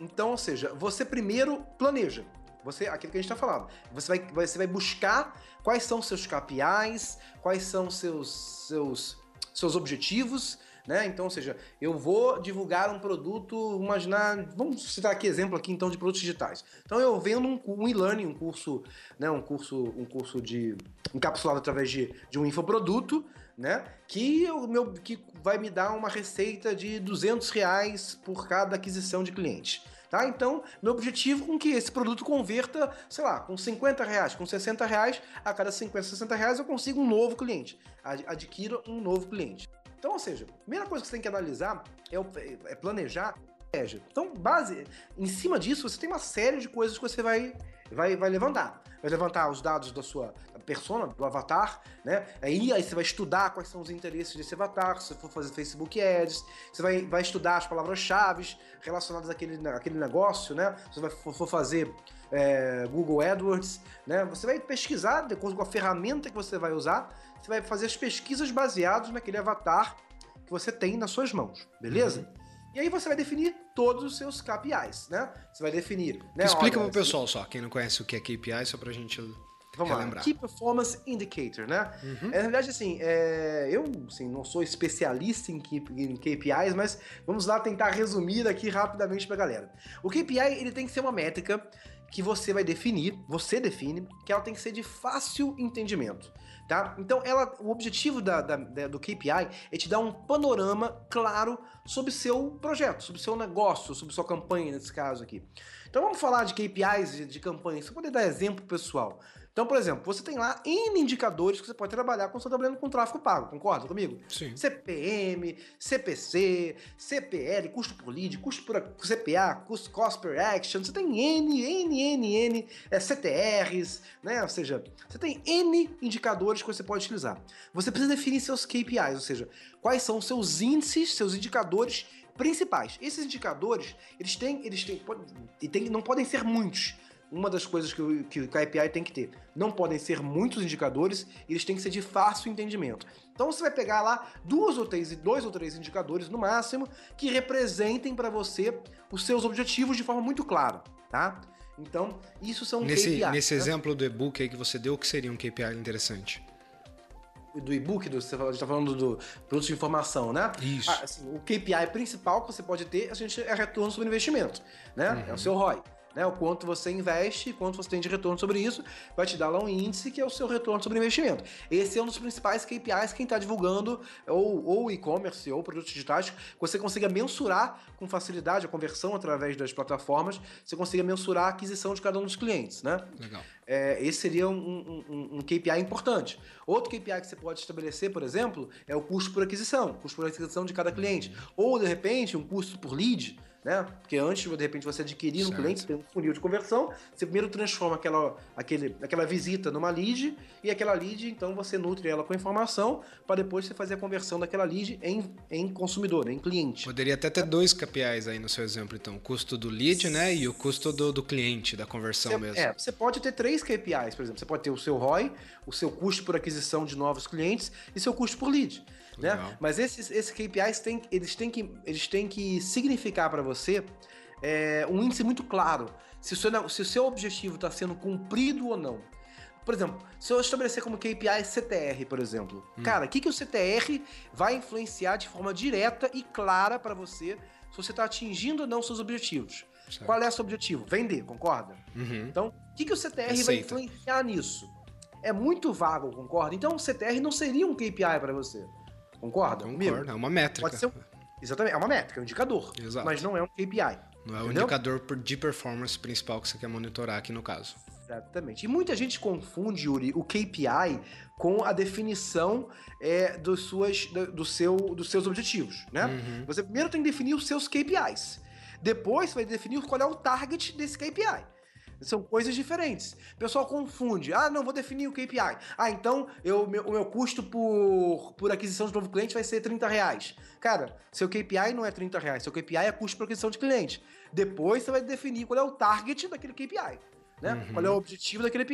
Então, ou seja, você primeiro planeja. Você, aquilo que a gente está falando. Você vai, você vai buscar quais são seus KPIs, quais são seus, seus, seus objetivos, né? Então, ou seja, eu vou divulgar um produto, imaginar, vamos citar aqui exemplo aqui então de produtos digitais. Então eu vendo um, um e-learning, um curso, né, um curso, um curso de encapsulado através de, de um infoproduto, né? Que o meu que vai me dar uma receita de 200 reais por cada aquisição de cliente. Tá? Então, meu objetivo é que esse produto converta, sei lá, com 50 reais, com 60 reais, a cada 50, 60 reais eu consigo um novo cliente. Adquira um novo cliente. Então, ou seja, a primeira coisa que você tem que analisar é, é planejar então, base, em cima disso, você tem uma série de coisas que você vai, vai, vai levantar. Vai levantar os dados da sua persona, do avatar, né? Aí, aí você vai estudar quais são os interesses desse avatar, se for fazer Facebook Ads, você vai, vai estudar as palavras-chave relacionadas àquele, àquele negócio, né? Se você for, for fazer é, Google AdWords, né? Você vai pesquisar, de acordo com a ferramenta que você vai usar, você vai fazer as pesquisas baseadas naquele avatar que você tem nas suas mãos, beleza? Uhum. E aí você vai definir todos os seus KPIs, né? Você vai definir. Né, Explica para o pessoal só, quem não conhece o que é KPI, só para a gente Vamos relembrar. lá, Key Performance Indicator, né? Uhum. É, na verdade, assim, é, eu assim, não sou especialista em, em, KPIs, mas vamos lá tentar resumir aqui rapidamente para a galera. O KPI ele tem que ser uma métrica que você vai definir, você define, que ela tem que ser de fácil entendimento. Tá? Então, ela, o objetivo da, da, da, do KPI é te dar um panorama claro sobre seu projeto, sobre seu negócio, sobre sua campanha, nesse caso aqui. Então, vamos falar de KPIs de, de campanha, só poder dar exemplo pessoal. Então, por exemplo, você tem lá N indicadores que você pode trabalhar quando você está trabalhando com tráfego pago, concorda comigo? Sim. CPM, CPC, CPL, custo por lead, custo por CPA, custo cost per action, você tem N, N, N, N, é, CTRs, né? Ou seja, você tem N indicadores que você pode utilizar. Você precisa definir seus KPIs, ou seja, quais são os seus índices, seus indicadores principais. Esses indicadores, eles têm, eles têm, e tem, não podem ser muitos uma das coisas que o, que o KPI tem que ter. Não podem ser muitos indicadores, eles têm que ser de fácil entendimento. Então você vai pegar lá duas ou três, dois ou três indicadores no máximo que representem para você os seus objetivos de forma muito clara, tá? Então, isso são nesse, KPIs. Nesse né? exemplo do e-book aí que você deu, o que seria um KPI interessante? do e-book, do, você está falando do produto de informação, né? Isso. Ah, assim, o KPI principal que você pode ter a gente, é retorno sobre investimento, né? Uhum. É o seu ROI né? O quanto você investe, quanto você tem de retorno sobre isso, vai te dar lá um índice que é o seu retorno sobre investimento. Esse é um dos principais KPIs quem está divulgando, ou, ou e-commerce, ou produtos digitais, que você consiga mensurar com facilidade a conversão através das plataformas, você consiga mensurar a aquisição de cada um dos clientes, né? Legal. É, esse seria um, um, um, KPI importante. Outro KPI que você pode estabelecer, por exemplo, é o custo por aquisição, custo por aquisição de cada cliente. Ou, de repente, um custo por lead, né? Porque antes, de repente, você adquirir certo. um cliente, você tem um funil de conversão, você primeiro transforma aquela, aquele, aquela visita numa lead, e aquela lead, então, você nutre ela com informação, para depois você fazer a conversão daquela lead em, em consumidor, em cliente. Poderia até ter dois KPIs aí no seu exemplo, então. O custo do lead, né? E o custo do, do cliente, da conversão você, mesmo. É, você pode ter três KPIs, por exemplo. Você pode ter o seu ROI, o seu custo por aquisição de novos clientes e seu custo por lead. Né? Mas esses, esses KPIs têm, eles têm que, eles têm que significar para você é, um índice muito claro se o seu, se o seu objetivo está sendo cumprido ou não. Por exemplo, se eu estabelecer como KPI CTR, por exemplo, hum. cara, o que, que o CTR vai influenciar de forma direta e clara para você se você está atingindo ou não seus objetivos? Certo. Qual é o seu objetivo? Vender, concorda? Uhum. Então, o que, que o CTR Aceita. vai influenciar nisso? É muito vago, concorda? Então, o CTR não seria um KPI para você. Concorda? Concordo, é uma métrica. Pode ser um... Exatamente, é uma métrica, é um indicador. Exato. Mas não é um KPI. Não é o indicador de performance principal que você quer monitorar aqui no caso. Exatamente. E muita gente confunde, Yuri, o KPI com a definição é, dos, suas, do seu, dos seus objetivos, né? Uhum. Você primeiro tem que definir os seus KPIs. Depois você vai definir qual é o target desse KPI. São coisas diferentes. O pessoal confunde. Ah, não, vou definir o KPI. Ah, então eu, meu, o meu custo por, por aquisição de novo cliente vai ser 30 reais. Cara, seu KPI não é 30 reais. Seu KPI é custo por aquisição de cliente. Depois você vai definir qual é o target daquele KPI. Né? Uhum. Qual é o objetivo daquele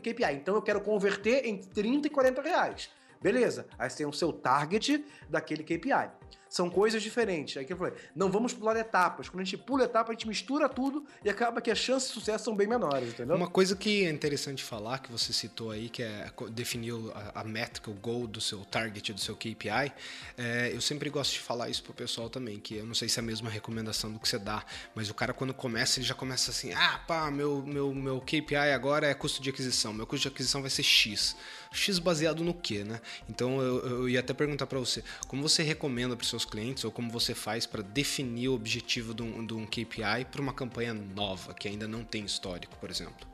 KPI. Então eu quero converter entre 30 e 40 reais. Beleza. Aí você tem o seu target daquele KPI. São coisas diferentes. Aí que eu falei, não vamos pular etapas. Quando a gente pula etapa, a gente mistura tudo e acaba que as chances de sucesso são bem menores, entendeu? Uma coisa que é interessante falar, que você citou aí, que é definir a, a métrica, o goal do seu target, do seu KPI, é, eu sempre gosto de falar isso pro pessoal também, que eu não sei se é a mesma recomendação do que você dá, mas o cara quando começa, ele já começa assim, ah, pá, meu, meu, meu KPI agora é custo de aquisição, meu custo de aquisição vai ser X. X baseado no quê, né? Então eu, eu ia até perguntar para você, como você recomenda para seus seus clientes ou como você faz para definir o objetivo de um, de um KPI para uma campanha nova, que ainda não tem histórico, por exemplo?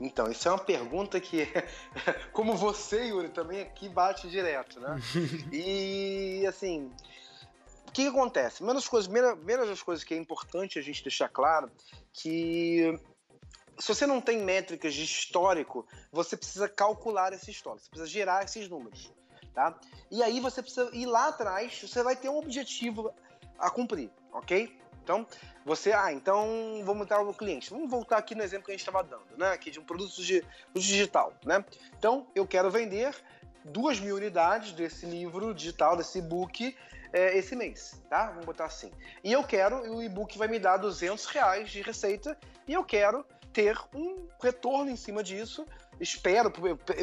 Então, isso é uma pergunta que, como você, Yuri, também aqui bate direto, né? e, assim, o que, que acontece? Uma das, coisas, primeira, das coisas que é importante a gente deixar claro que se você não tem métricas de histórico, você precisa calcular esse histórico, você precisa gerar esses números tá? E aí você precisa ir lá atrás, você vai ter um objetivo a cumprir, ok? Então, você, ah, então vamos entrar no cliente. Vamos voltar aqui no exemplo que a gente estava dando, né? Aqui de um produto de, digital, né? Então, eu quero vender duas mil unidades desse livro digital, desse e-book, é, esse mês, tá? Vamos botar assim. E eu quero, o e-book vai me dar 200 reais de receita e eu quero ter um retorno em cima disso. Espero,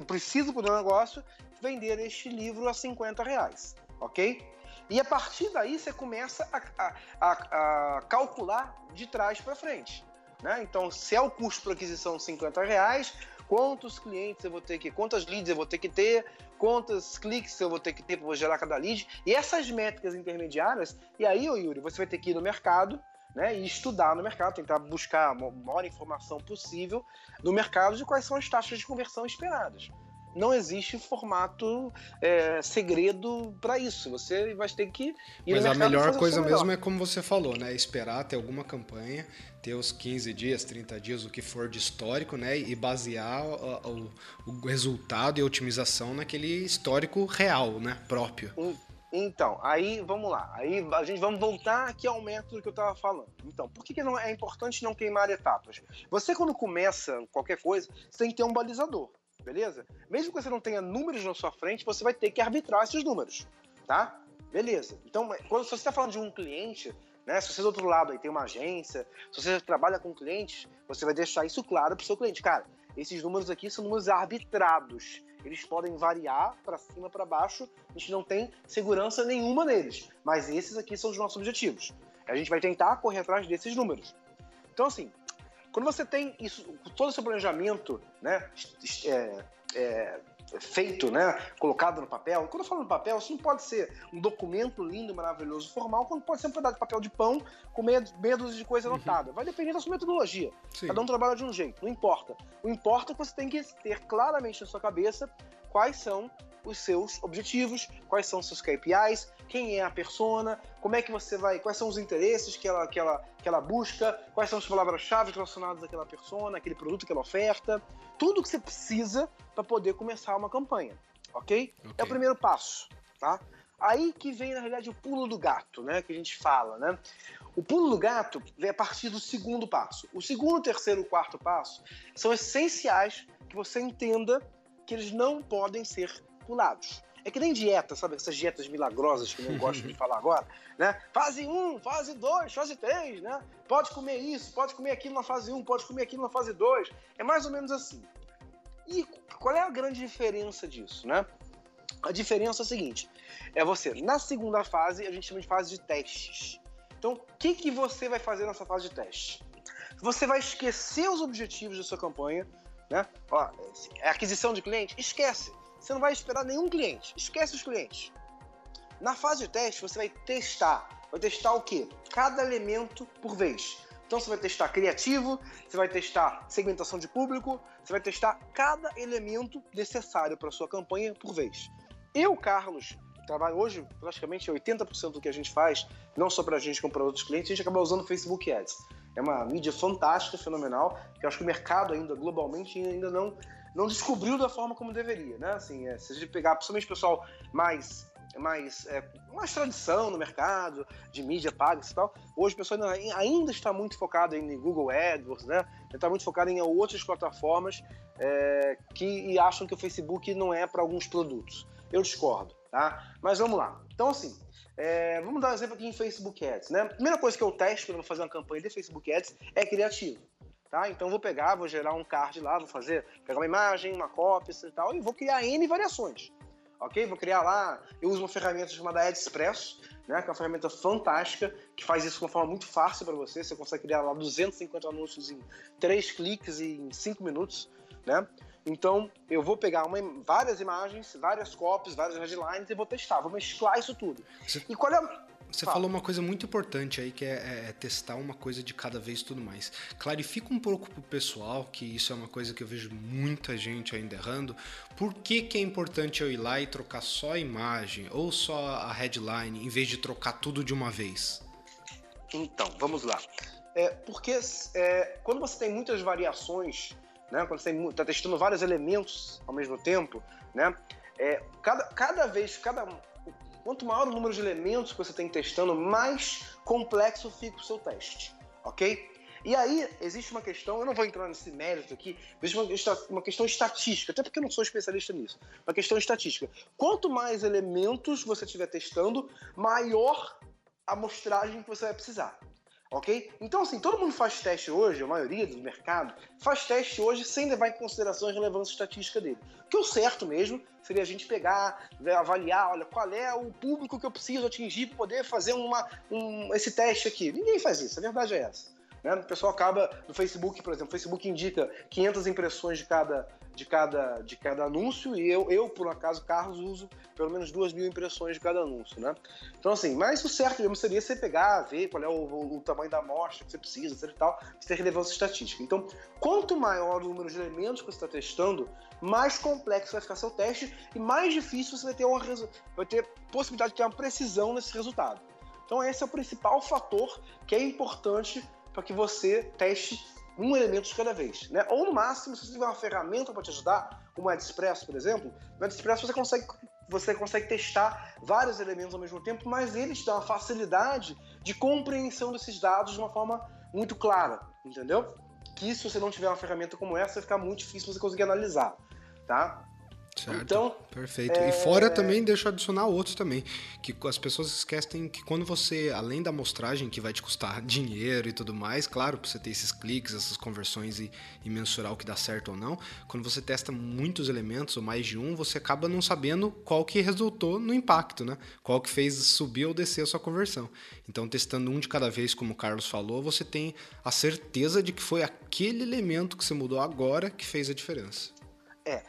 preciso para o negócio vender este livro a 50 reais, ok? E a partir daí você começa a, a, a calcular de trás para frente. Né? Então, se é o custo por aquisição 50 reais, quantos clientes eu vou ter que, quantas leads eu vou ter que ter, quantos cliques eu vou ter que ter para gerar cada lead, e essas métricas intermediárias, e aí, ô Yuri, você vai ter que ir no mercado né, e estudar no mercado, tentar buscar a maior informação possível no mercado de quais são as taxas de conversão esperadas não existe formato é, segredo para isso. Você vai ter que ir Mas a melhor coisa mesmo é como você falou, né? Esperar ter alguma campanha, ter os 15 dias, 30 dias, o que for de histórico, né? E basear o, o, o resultado e a otimização naquele histórico real, né? Próprio. Então, aí vamos lá. Aí a gente vamos voltar aqui ao método que eu estava falando. Então, por que, que não é importante não queimar etapas? Você, quando começa qualquer coisa, você tem que ter um balizador, beleza? Mesmo que você não tenha números na sua frente, você vai ter que arbitrar esses números, tá? Beleza. Então, quando se você está falando de um cliente, né? Se você do outro lado aí tem uma agência, se você trabalha com clientes, você vai deixar isso claro para o seu cliente. Cara, esses números aqui são números arbitrados eles podem variar para cima, para baixo, a gente não tem segurança nenhuma neles. Mas esses aqui são os nossos objetivos. A gente vai tentar correr atrás desses números. Então, assim, quando você tem isso, todo o seu planejamento, né, é, é, feito, né, colocado no papel. Quando eu falo no papel, isso não pode ser um documento lindo, maravilhoso, formal, quando pode ser um pedaço de papel de pão com meia, meia dúzia de coisa uhum. anotada. Vai depender da sua metodologia. Sim. Cada um trabalha de um jeito, não importa. O importa é que você tem que ter claramente na sua cabeça quais são os seus objetivos, quais são os seus KPIs, quem é a persona, como é que você vai, quais são os interesses que ela, que ela, que ela busca, quais são as palavras-chave relacionadas àquela persona, aquele produto que ela oferta, tudo que você precisa para poder começar uma campanha, ok? okay? É o primeiro passo, tá? Aí que vem, na realidade, o pulo do gato, né? Que a gente fala, né? O pulo do gato vem a partir do segundo passo. O segundo, terceiro e quarto passo são essenciais que você entenda que eles não podem ser É que nem dieta, sabe? Essas dietas milagrosas que eu não gosto de falar agora, né? Fase 1, fase 2, fase 3, né? Pode comer isso, pode comer aquilo na fase 1, pode comer aquilo na fase 2. É mais ou menos assim. E qual é a grande diferença disso, né? A diferença é a seguinte: é você, na segunda fase, a gente chama de fase de testes. Então, o que, que você vai fazer nessa fase de teste? Você vai esquecer os objetivos da sua campanha, né? Ó, é aquisição de cliente, esquece. Você não vai esperar nenhum cliente. Esquece os clientes. Na fase de teste, você vai testar. Vai testar o quê? Cada elemento por vez. Então você vai testar criativo, você vai testar segmentação de público, você vai testar cada elemento necessário para sua campanha por vez. Eu, Carlos, trabalho hoje praticamente 80% do que a gente faz, não só para a gente como para outros clientes, a gente acaba usando Facebook Ads. É uma mídia fantástica, fenomenal, que eu acho que o mercado ainda globalmente ainda não não descobriu da forma como deveria, né? Assim, é, se a gente pegar, principalmente o pessoal mais mais, é, mais tradição no mercado, de mídia paga e tal. Hoje o pessoal ainda, ainda está muito focado em Google AdWords, né? Está muito focado em outras plataformas é, que e acham que o Facebook não é para alguns produtos. Eu discordo, tá? Mas vamos lá. Então, assim, é, vamos dar um exemplo aqui em Facebook Ads, né? A primeira coisa que eu testo quando eu vou fazer uma campanha de Facebook Ads é criativo. Tá? Então vou pegar, vou gerar um card lá, vou fazer, pegar uma imagem, uma cópia e tal, e vou criar N variações. Ok? Vou criar lá, eu uso uma ferramenta chamada AdExpress, né, que é uma ferramenta fantástica, que faz isso de uma forma muito fácil para você. Você consegue criar lá 250 anúncios em 3 cliques e em 5 minutos. Né? Então, eu vou pegar uma, várias imagens, várias copies, várias headlines e vou testar, vou mesclar isso tudo. E qual é você Fala. falou uma coisa muito importante aí, que é, é, é, testar uma coisa de cada vez e tudo mais. Clarifica um pouco pro pessoal, que isso é uma coisa que eu vejo muita gente ainda errando. Por que, que é importante eu ir lá e trocar só a imagem ou só a headline, em vez de trocar tudo de uma vez? Então, vamos lá. É, porque é, quando você tem muitas variações, né, quando você está testando vários elementos ao mesmo tempo, né, é, cada, cada vez, cada Quanto maior o número de elementos que você tem testando, mais complexo fica o seu teste, ok? E aí, existe uma questão, eu não vou entrar nesse mérito aqui, existe uma, uma questão estatística, até porque eu não sou especialista nisso, uma questão estatística. Quanto mais elementos você estiver testando, maior a amostragem que você vai precisar ok? Então, assim, todo mundo faz teste hoje, a maioria do mercado, faz teste hoje sem levar em consideração a relevância estatística dele. O que o certo mesmo seria a gente pegar, avaliar, olha, qual é o público que eu preciso atingir para poder fazer uma, um, esse teste aqui. Ninguém faz isso, a verdade é essa. Né? O pessoal acaba no Facebook, por exemplo, o Facebook indica 500 impressões de cada, de cada, de cada anúncio e eu, eu, por acaso, Carlos, uso pelo menos duas mil impressões de cada anúncio. Né? Então, assim, mas o certo mesmo seria você pegar, ver qual é o, o, o tamanho da amostra que você precisa, etc e tal, ter relevância estatística. Então, quanto maior o número de elementos que você está testando, mais complexo vai ficar seu teste e mais difícil você vai ter, uma, vai ter possibilidade de ter uma precisão nesse resultado. Então, esse é o principal fator que é importante para que você teste um elemento de cada vez. Né? Ou no máximo, se você tiver uma ferramenta para te ajudar, como o AdExpress, por exemplo, no AdExpress você consegue você consegue testar vários elementos ao mesmo tempo, mas eles dão a facilidade de compreensão desses dados de uma forma muito clara, entendeu? Que se você não tiver uma ferramenta como essa, vai ficar muito difícil você conseguir analisar, tá? Certo. Então, perfeito. É... E fora também, deixa eu adicionar outros também, que as pessoas esquecem que quando você, além da amostragem que vai te custar dinheiro e tudo mais, claro, para você ter esses cliques, essas conversões e, e, mensurar o que dá certo ou não, quando você testa muitos elementos ou mais de um, você acaba não sabendo qual que resultou no impacto, né? Qual que fez subir ou descer a sua conversão. Então, testando um de cada vez, como o Carlos falou, você tem a certeza de que foi aquele elemento que você mudou agora que fez a diferença. É,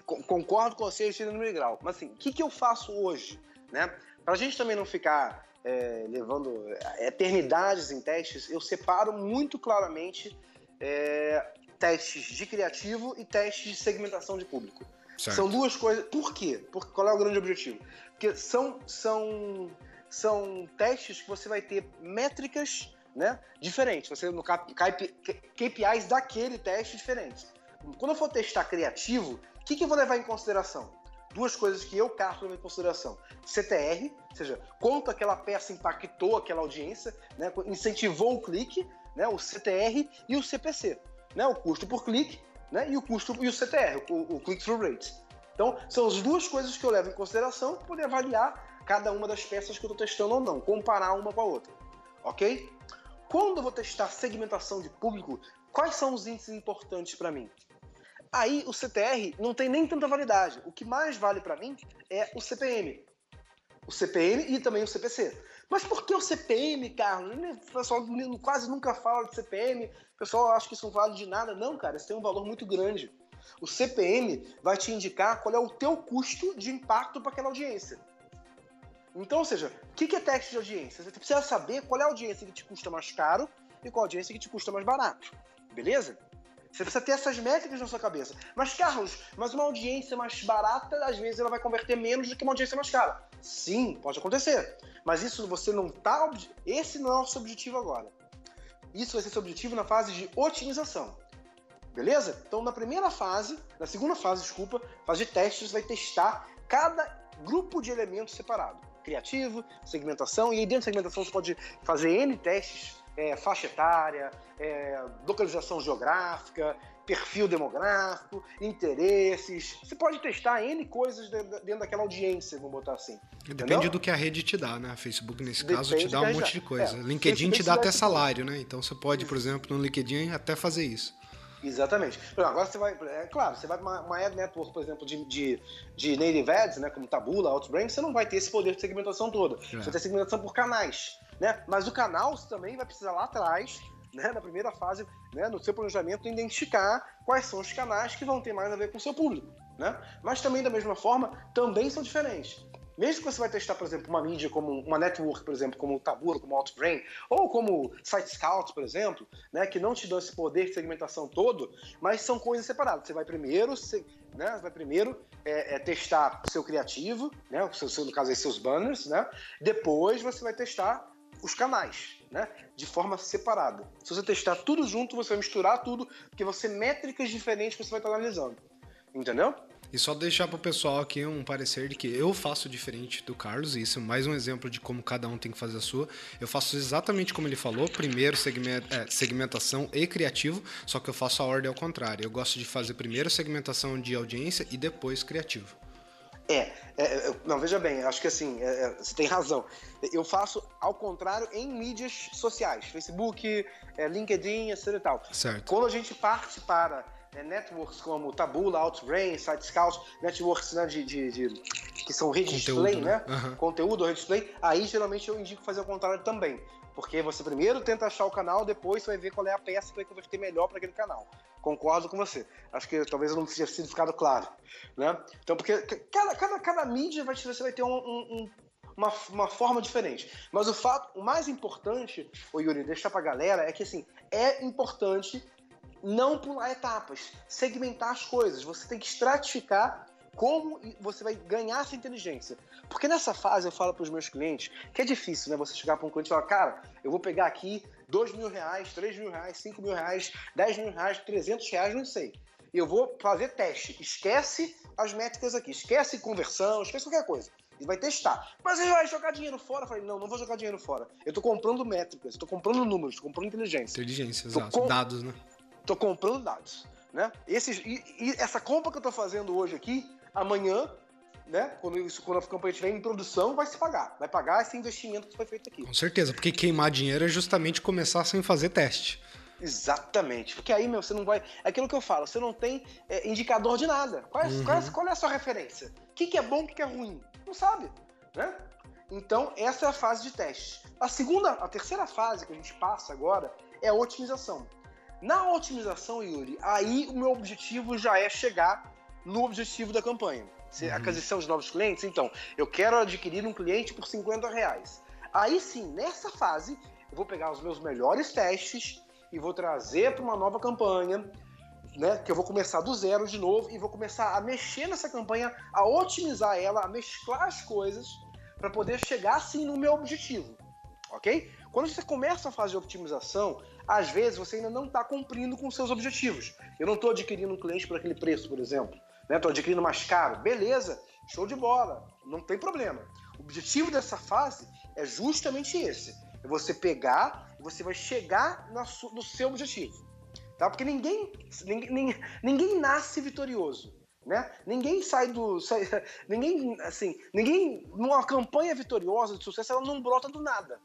concordo com você, Chile no grau. Mas assim, o que, que eu faço hoje? Né? Para a gente também não ficar é, levando eternidades em testes, eu separo muito claramente é, testes de criativo e testes de segmentação de público. Certo. São duas coisas. Por quê? Porque qual é o grande objetivo? Porque são, são, são testes que você vai ter métricas né, diferentes. Você no KPIs daquele teste diferentes. Quando eu for testar criativo, que, que eu vou levar em consideração? Duas coisas que eu, Carlos, levo em consideração. CTR, ou seja, quanto aquela peça impactou aquela audiência, né, incentivou o clique, né, o CTR e o CPC, né, o custo por clique né, e o custo e o CTR, o, o click-through rate. Então, são as duas coisas que eu levo em consideração para poder avaliar cada uma das peças que eu estou testando ou não, comparar uma com a outra. Ok? Quando eu vou testar segmentação de público, quais são os índices importantes para mim? Aí o CTR não tem nem tanta validade. O que mais vale para mim é o CPM. O CPM e também o CPC. Mas por que o CPM, Carlos? O pessoal quase nunca fala de CPM, o pessoal acha que isso não vale de nada. Não, cara, isso tem um valor muito grande. O CPM vai te indicar qual é o teu custo de impacto para aquela audiência. Então, ou seja, o que é teste de audiência? Você precisa saber qual é a audiência que te custa mais caro e qual a audiência que te custa mais barato. Beleza? Você precisa ter essas métricas na sua cabeça. Mas, Carlos, mas uma audiência mais barata, às vezes, ela vai converter menos do que uma audiência mais cara. Sim, pode acontecer. Mas isso você não tá. Esse não é o seu objetivo agora. Isso vai ser seu objetivo na fase de otimização. Beleza? Então, na primeira fase, na segunda fase, desculpa, fase de testes, vai testar cada grupo de elementos separado. Criativo, segmentação, e aí dentro da segmentação você pode fazer N testes é, faixa etária, é, localização geográfica, perfil demográfico, interesses. Você pode testar N coisas dentro daquela audiência, vamos botar assim. Depende entendeu? do que a rede te dá, né? Facebook, nesse Depende caso, te dá um monte de coisa. É, LinkedIn te dá até salário, né? Então você pode, por exemplo, no LinkedIn até fazer isso. Exatamente. Agora você vai, é claro, você vai para uma, ad network, por exemplo, de, de, de native ads, né, como Tabula, Outbrain, você não vai ter esse poder de segmentação toda. É. Você vai ter segmentação por canais né? Mas o canal você também vai precisar lá atrás, né, na primeira fase, né, no seu planejamento, identificar quais são os canais que vão ter mais a ver com o seu público, né? Mas também da mesma forma, também são diferentes. Mesmo que você vai testar, por exemplo, uma mídia como uma network, por exemplo, como o Taboola, como o Outbrain, ou como Site Scout, por exemplo, né, que não te dão esse poder de segmentação todo, mas são coisas separadas. Você vai primeiro, né, vai primeiro é, é, testar o seu criativo, né, o seu, no caso aí, seus banners, né, depois você vai testar os canais, né? De forma separada. Se você testar tudo junto, você vai misturar tudo, porque ser métricas diferentes que você vai estar analisando. Entendeu? E só deixar para o pessoal aqui um parecer de que eu faço diferente do Carlos, e isso é mais um exemplo de como cada um tem que fazer a sua. Eu faço exatamente como ele falou: primeiro é, segmentação e criativo, só que eu faço a ordem ao contrário. Eu gosto de fazer primeiro segmentação de audiência e depois criativo. É, é, é, não, veja bem, acho que assim, é, é, você tem razão. Eu faço ao contrário em mídias sociais, Facebook, é, LinkedIn, etc e tal. Certo. Quando a gente parte para né, networks como Tabula, Outbrain, SiteScout, networks né, de, de, de, que são rede Conteúdo, display, né? Uhum. Conteúdo, rede display, aí geralmente eu indico fazer o contrário também. Porque você primeiro tenta achar o canal, depois você vai ver qual é a peça que vai converter melhor para aquele canal. Concordo com você. Acho que talvez eu não tenha sido ficado claro. Né? Então, porque cada, cada, cada mídia vai, você vai ter um, um, uma, uma forma diferente. Mas o fato, o mais importante, o Yuri, deixar pra galera, é que assim, é importante não pular etapas, segmentar as coisas. Você tem que estratificar como você vai ganhar essa inteligência. Porque nessa fase eu falo para os meus clientes que é difícil, né? Você chegar para um cliente e falar, cara, eu vou pegar aqui dois mil reais, três mil reais, cinco mil reais, dez mil reais, trezentos reais, não sei. e eu vou fazer teste. Esquece as métricas aqui, esquece conversão, esquece qualquer coisa. E vai testar. Mas ele vai jogar dinheiro fora? Eu falei, não, não vou jogar dinheiro fora. Eu tô comprando métricas, tô comprando números, tô comprando inteligência. Inteligência, exato. com- Dados, né? Tô comprando dados, né? Esses, e, e essa compra que eu tô fazendo hoje aqui, amanhã, né? Quando, isso, quando a campanha estiver em produção, vai se pagar. Vai pagar esse investimento que foi feito aqui. Com certeza, porque queimar dinheiro é justamente começar sem fazer teste. Exatamente. Porque aí, meu, você não vai. É aquilo que eu falo, você não tem é, indicador de nada. Qual é, é- qual é a sua referência? O que, que é bom, o que, que é ruim? Não sabe, né? Então, essa é a fase de teste. A segunda, a terceira fase que a gente passa agora é a otimização. Na otimização, Yuri, aí o meu objetivo já é chegar no objetivo da campanha. Se- Aquisição de novos clientes, então, eu quero adquirir um cliente por 50 reais. Aí sim, nessa fase, eu vou pegar os meus melhores testes e vou trazer para uma nova campanha, né? Que eu vou começar do zero de novo e vou começar a mexer nessa campanha, a otimizar ela, a mesclar as coisas para poder chegar assim no meu objetivo, ok? Quando você começa a fazer otimização, às vezes você ainda não está cumprindo com seus objetivos. Eu não estou adquirindo um cliente por aquele preço, por exemplo. Estou adquirindo mais caro. Beleza, show de bola, não tem problema. O objetivo dessa fase é justamente esse. É você pegar e você vai chegar no seu objetivo. Tá? Porque ninguém, ninguém, ninguém, ninguém nasce vitorioso. Né? Ninguém sai do. Sai, ninguém, assim, ninguém. Numa campanha vitoriosa de sucesso, ela não brota do nada.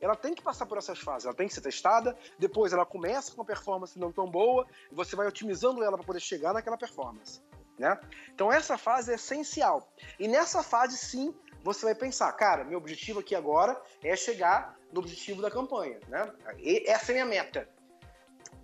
Ela tem que passar por essas fases, ela tem que ser testada, depois ela começa com uma performance não tão boa, e você vai otimizando ela para poder chegar naquela performance. Né? Então essa fase é essencial. E nessa fase, sim, você vai pensar, cara, meu objetivo aqui agora é chegar no objetivo da campanha. Né? E essa é a minha meta.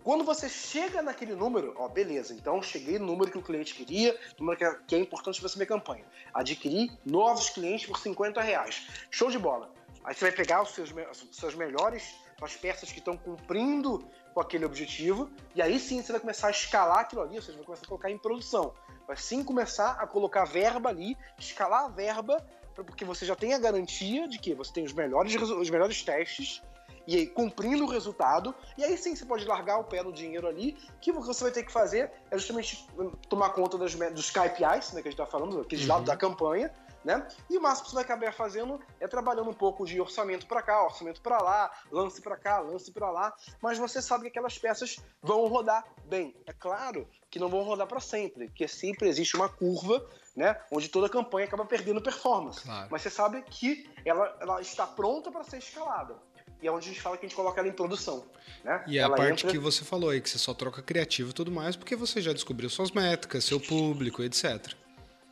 Quando você chega naquele número, ó, beleza, então cheguei no número que o cliente queria, número que é, é importante para essa minha campanha. Adquirir novos clientes por 50 reais. Show de bola. Aí você vai pegar os seus, as suas melhores, as peças que estão cumprindo com aquele objetivo, e aí sim você vai começar a escalar aquilo ali, ou seja, vai começar a colocar em produção. Vai sim começar a colocar verba ali, escalar a verba, porque você já tem a garantia de que você tem os melhores, os melhores testes, e aí cumprindo o resultado, e aí sim você pode largar o pé no dinheiro ali, que o que você vai ter que fazer é justamente tomar conta das, dos KPIs, né, que a gente tá falando, aqueles lados da campanha, né? E o máximo que você vai acabar fazendo é trabalhando um pouco de orçamento para cá, orçamento para lá, lance para cá, lance para lá, mas você sabe que aquelas peças vão rodar bem. É claro que não vão rodar para sempre, porque sempre existe uma curva, né, onde toda campanha acaba perdendo performance. Claro. Mas você sabe que ela, ela está pronta para ser escalada. E é onde a gente fala que a gente coloca ela em produção, né? E é a ela parte entra- que você falou aí, que você só troca criativo e tudo mais, porque você já descobriu suas métricas, seu público, etc.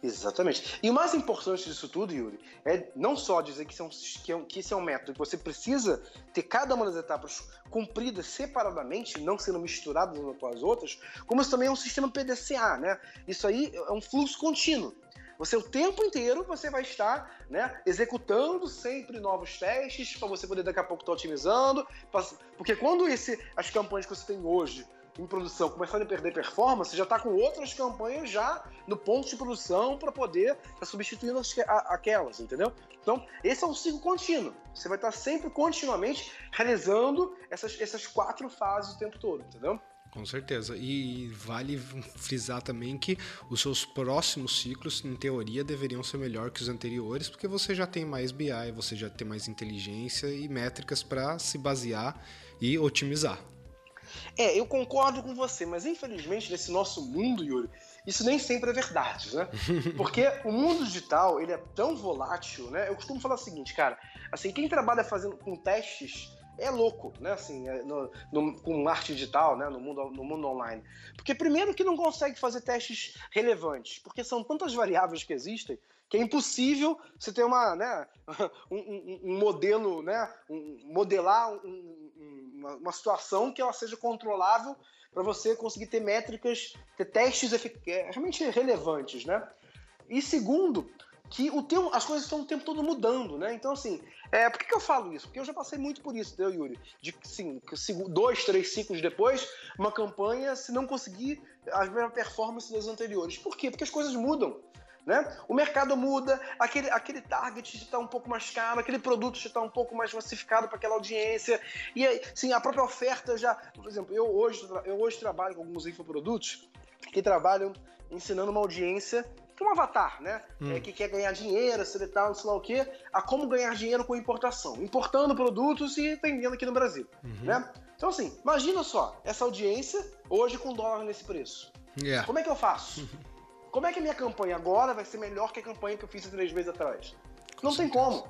Exatamente. E o mais importante disso tudo, Yuri, é não só dizer que, são, que, é um- que esse é um método que você precisa ter cada uma das etapas cumpridas separadamente, não sendo misturadas umas com as outras, como isso também é um sistema PDCA, né? Isso aí é um fluxo contínuo. Você o tempo inteiro você vai estar né, executando sempre novos testes para você poder daqui a pouco estar otimizando. pra- Porque quando esse, as campanhas que você tem hoje em produção começarem a perder performance, já está com outras campanhas já no ponto de produção para poder que- a- aquelas, entendeu? Então, esse é um ciclo contínuo. Você vai estar sempre continuamente realizando essas, essas quatro fases o tempo todo, entendeu? Com certeza. E vale frisar também que os seus próximos ciclos, em teoria, deveriam ser melhor que os anteriores, porque você já tem mais BI, você já tem mais inteligência e métricas para se basear e otimizar. É, eu concordo com você, mas infelizmente nesse nosso mundo, Yuri, isso nem sempre é verdade, né? Porque o mundo digital, ele é tão volátil, né? Eu costumo falar o seguinte, cara, assim, quem trabalha fazendo com testes é louco, né? Assim, é, no, no- com arte digital, né? No mundo, no mundo online. Porque primeiro que não consegue fazer testes relevantes, porque são tantas variáveis que existem que é impossível você ter uma, né, um, um- um modelo, né, um- modelar um- um- uma, uma situação que ela seja controlável para você conseguir ter métricas, ter testes é, realmente relevantes, né? E segundo, que o tempo, as coisas estão o tempo todo mudando, né? Então, assim, é, por que, que eu falo isso? Porque eu já passei muito por isso, entendeu, Yuri? De sim, dois, três ciclos depois, uma campanha, se não conseguir a mesma performance das anteriores. Por quê? Porque as coisas mudam. Né? O mercado muda, aquele, aquele target está um pouco mais caro, aquele produto está um pouco mais massificado para aquela audiência, e aí, sim, a própria oferta já. Por exemplo, eu hoje, eu hoje trabalho com alguns infoprodutos que trabalham ensinando uma audiência que é um avatar, né? É, que quer ganhar dinheiro, sei lá, tal, sei lá o quê, a como ganhar dinheiro com importação, importando produtos e vendendo aqui no Brasil, né? Então assim, imagina só, essa audiência hoje com dólar nesse preço. Yeah. Como é que eu faço? Como é que a minha campanha agora vai ser melhor que a campanha que eu fiz há três meses atrás? Não tem como.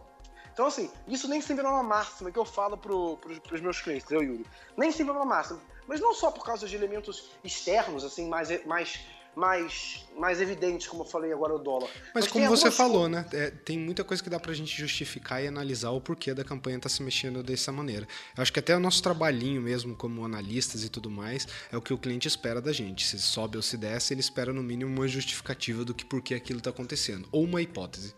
Então, assim, isso nem sempre é uma máxima que eu falo pro, pros, pros meus clientes, entendeu, Yuri? Nem sempre é uma máxima. Mas não só por causa de elementos externos, assim, mais, mais, mais, mais evidentes, como eu falei agora, o dólar. Mas, tem como você algumas falou, né? é, tem muita coisa que dá pra gente justificar e analisar o porquê da campanha tá se mexendo dessa maneira. Eu acho que até o nosso trabalhinho mesmo, como analistas e tudo mais, é o que o cliente espera da gente. Se sobe ou se desce, ele espera no mínimo uma justificativa do que por que aquilo tá acontecendo. Ou uma hipótese.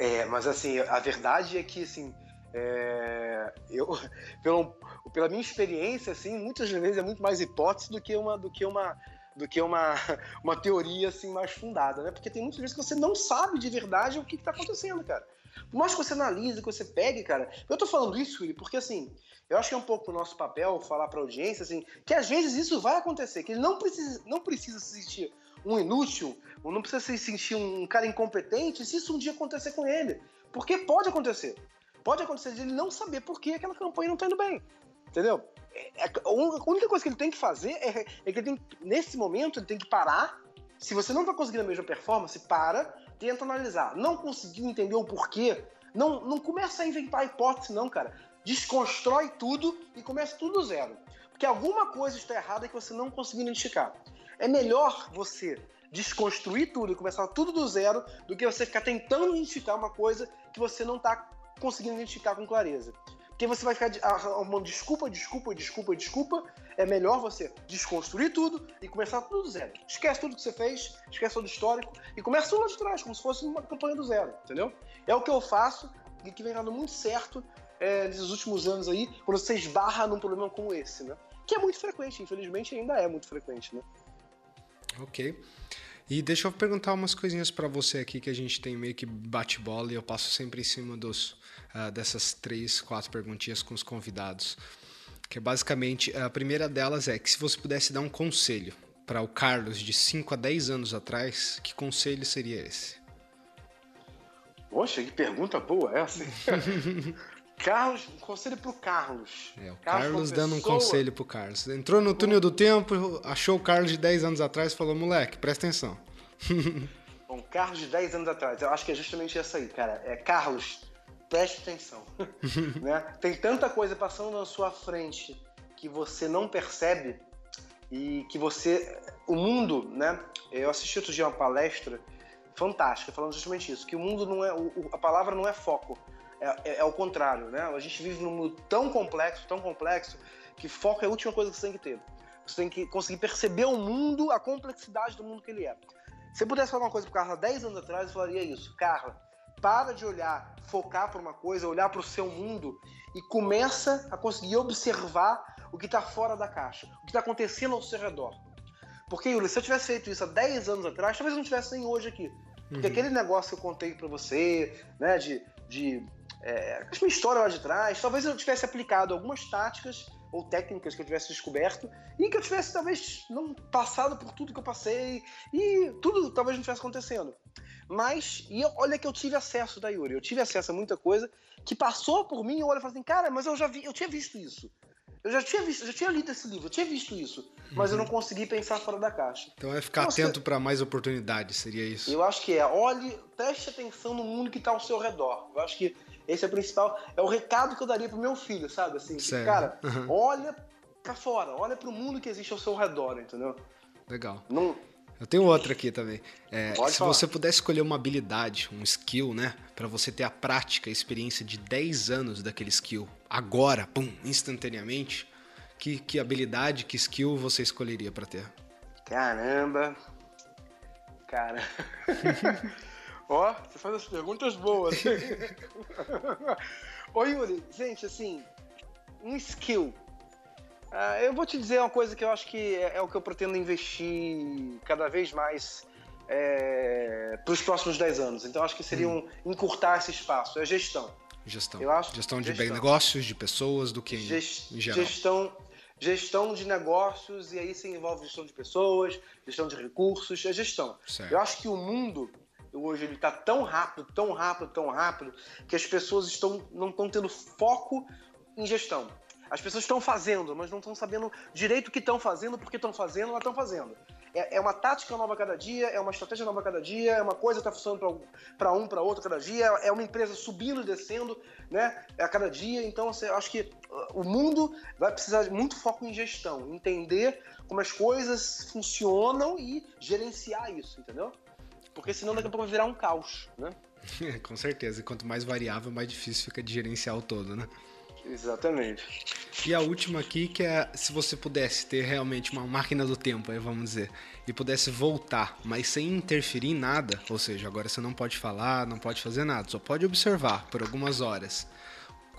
É, mas assim, a verdade é que, assim, é, eu, pelo, pela minha experiência, assim, muitas vezes é muito mais hipótese do que uma, do que uma, do que uma, uma teoria assim mais fundada, né? Porque tem muitas vezes que você não sabe de verdade o que está acontecendo, cara. Por mais que você analise, que você pegue, cara. Eu tô falando isso, Willi, porque assim, eu acho que é um pouco o nosso papel falar para a audiência, assim, que às vezes isso vai acontecer, que ele não precisa, não precisa se sentir um inútil, ou não precisa se sentir um cara incompetente se isso um dia acontecer com ele. Porque pode acontecer. Pode acontecer de ele não saber por que aquela campanha não tá indo bem. Entendeu? É- é- a única coisa que ele tem que fazer é, é que ele tem, nesse momento, ele tem que parar. Se você não tá conseguindo a mesma performance, para, tenta analisar. Não conseguiu entender o porquê, não, não começa a inventar hipótese, não, cara. Desconstrói tudo e começa tudo do zero. Porque alguma coisa está errada que você não conseguiu identificar. É melhor você desconstruir tudo e começar tudo do zero do que você ficar tentando identificar uma coisa que você não está conseguindo identificar com clareza. Porque você vai ficar arrumando desculpa, desculpa, desculpa, desculpa. É melhor você desconstruir tudo e começar tudo do zero. Esquece tudo que você fez, esquece todo o histórico e começa tudo lá de trás, como se fosse uma campanha do zero, entendeu? É o que eu faço e que vem dando muito certo é, nesses últimos anos aí, quando você esbarra num problema como esse, né? Que é muito frequente, infelizmente ainda é muito frequente, né? Ok. E deixa eu perguntar umas coisinhas pra você aqui que a gente tem meio que bate-bola e eu passo sempre em cima dos, ah, dessas três, quatro perguntinhas com os convidados. Que é basicamente, a primeira delas é que se você pudesse dar um conselho para o Carlos de 5 a 10 anos atrás, que conselho seria esse? Poxa, que pergunta boa essa. Carlos, um conselho pro Carlos. É, o Carlos, Carlos dando um conselho pro Carlos. Entrou no túnel do tempo, achou o Carlos de 10 anos atrás e falou: moleque, presta atenção. Bom, Carlos de 10 anos atrás, eu acho que é justamente essa aí, cara. É Carlos, preste atenção. né? Tem tanta coisa passando na sua frente que você não percebe e que você. O mundo, né? Eu assisti outro dia uma palestra fantástica falando justamente isso, que o mundo não é. a palavra não é foco. É, é, é o contrário, né? A gente vive num mundo tão complexo, tão complexo, que foco é a última coisa que você tem que ter. Você tem que conseguir perceber o mundo, a complexidade do mundo que ele é. Se eu pudesse falar uma coisa pro Carla 10 anos atrás, eu falaria isso. Carla, para de olhar, focar para uma coisa, olhar para o seu mundo e começa a conseguir observar o que está fora da caixa, o que está acontecendo ao seu redor. Porque, Yuri, se eu tivesse feito isso há 10 anos atrás, talvez eu não tivesse nem hoje aqui. Porque aquele negócio que eu contei para você, né, de. de é, a minha história lá de trás, talvez eu tivesse aplicado algumas táticas ou técnicas que eu tivesse descoberto e que eu tivesse talvez não passado por tudo que eu passei e tudo talvez não estivesse acontecendo. Mas, e eu- olha que eu tive acesso da Yuri, eu tive acesso a muita coisa que passou por mim e eu olho e falo assim, cara, mas eu já vi, eu tinha visto isso. Eu já tinha visto, já tinha lido esse livro, eu tinha visto isso, mas eu não consegui pensar fora da caixa. Então é ficar Nossa. atento para mais oportunidades, seria isso? Eu acho que é, olhe, preste atenção no mundo que está ao seu redor. Eu acho que esse é o principal, é o recado que eu daria pro meu filho, sabe? Assim, que, cara, Uhum. olha pra fora, olha pro mundo que existe ao seu redor, entendeu? Legal. Não, Eu tenho outra aqui também. É, se falar. você pudesse escolher uma habilidade, um skill, né, Pra você ter a prática, a experiência de 10 anos daquele skill, agora, pum, instantaneamente, que, que habilidade, que skill você escolheria pra ter? Caramba. Cara. Ó, você faz as perguntas boas. Ô Yuri, gente, assim, um skill. Ah, eu vou te dizer uma coisa que eu acho que é, é o que eu pretendo investir cada vez mais para os próximos 10 anos. Então acho que seria um encurtar esse espaço. É gestão. Gestão. Eu acho- gestão de gestão. negócios, de pessoas, do que em, Ges- em geral. Gestão, gestão de negócios, e aí se envolve gestão de pessoas, gestão de recursos, é gestão. Certo. Eu acho que o mundo hoje ele está tão rápido, tão rápido, tão rápido, que as pessoas estão, não estão tendo foco em gestão. As pessoas estão fazendo, mas não estão sabendo direito o que estão fazendo, porque estão fazendo, elas estão fazendo. É, é, uma tática nova cada dia, é uma estratégia nova cada dia, é uma coisa que está funcionando para um, para outro cada dia, é uma empresa subindo e descendo né, a cada dia. Então, assim, eu acho que uh, o mundo vai precisar de muito foco em gestão, entender como as coisas funcionam e gerenciar isso, entendeu? Porque senão daqui a pouco vai virar um caos, né? Com certeza. E quanto mais variável, mais difícil fica de gerenciar o todo, né? Exatamente. E a última aqui, que é se você pudesse ter realmente uma máquina do tempo, aí vamos dizer, e pudesse voltar, mas sem interferir em nada, ou seja, agora você não pode falar, não pode fazer nada, só pode observar por algumas horas.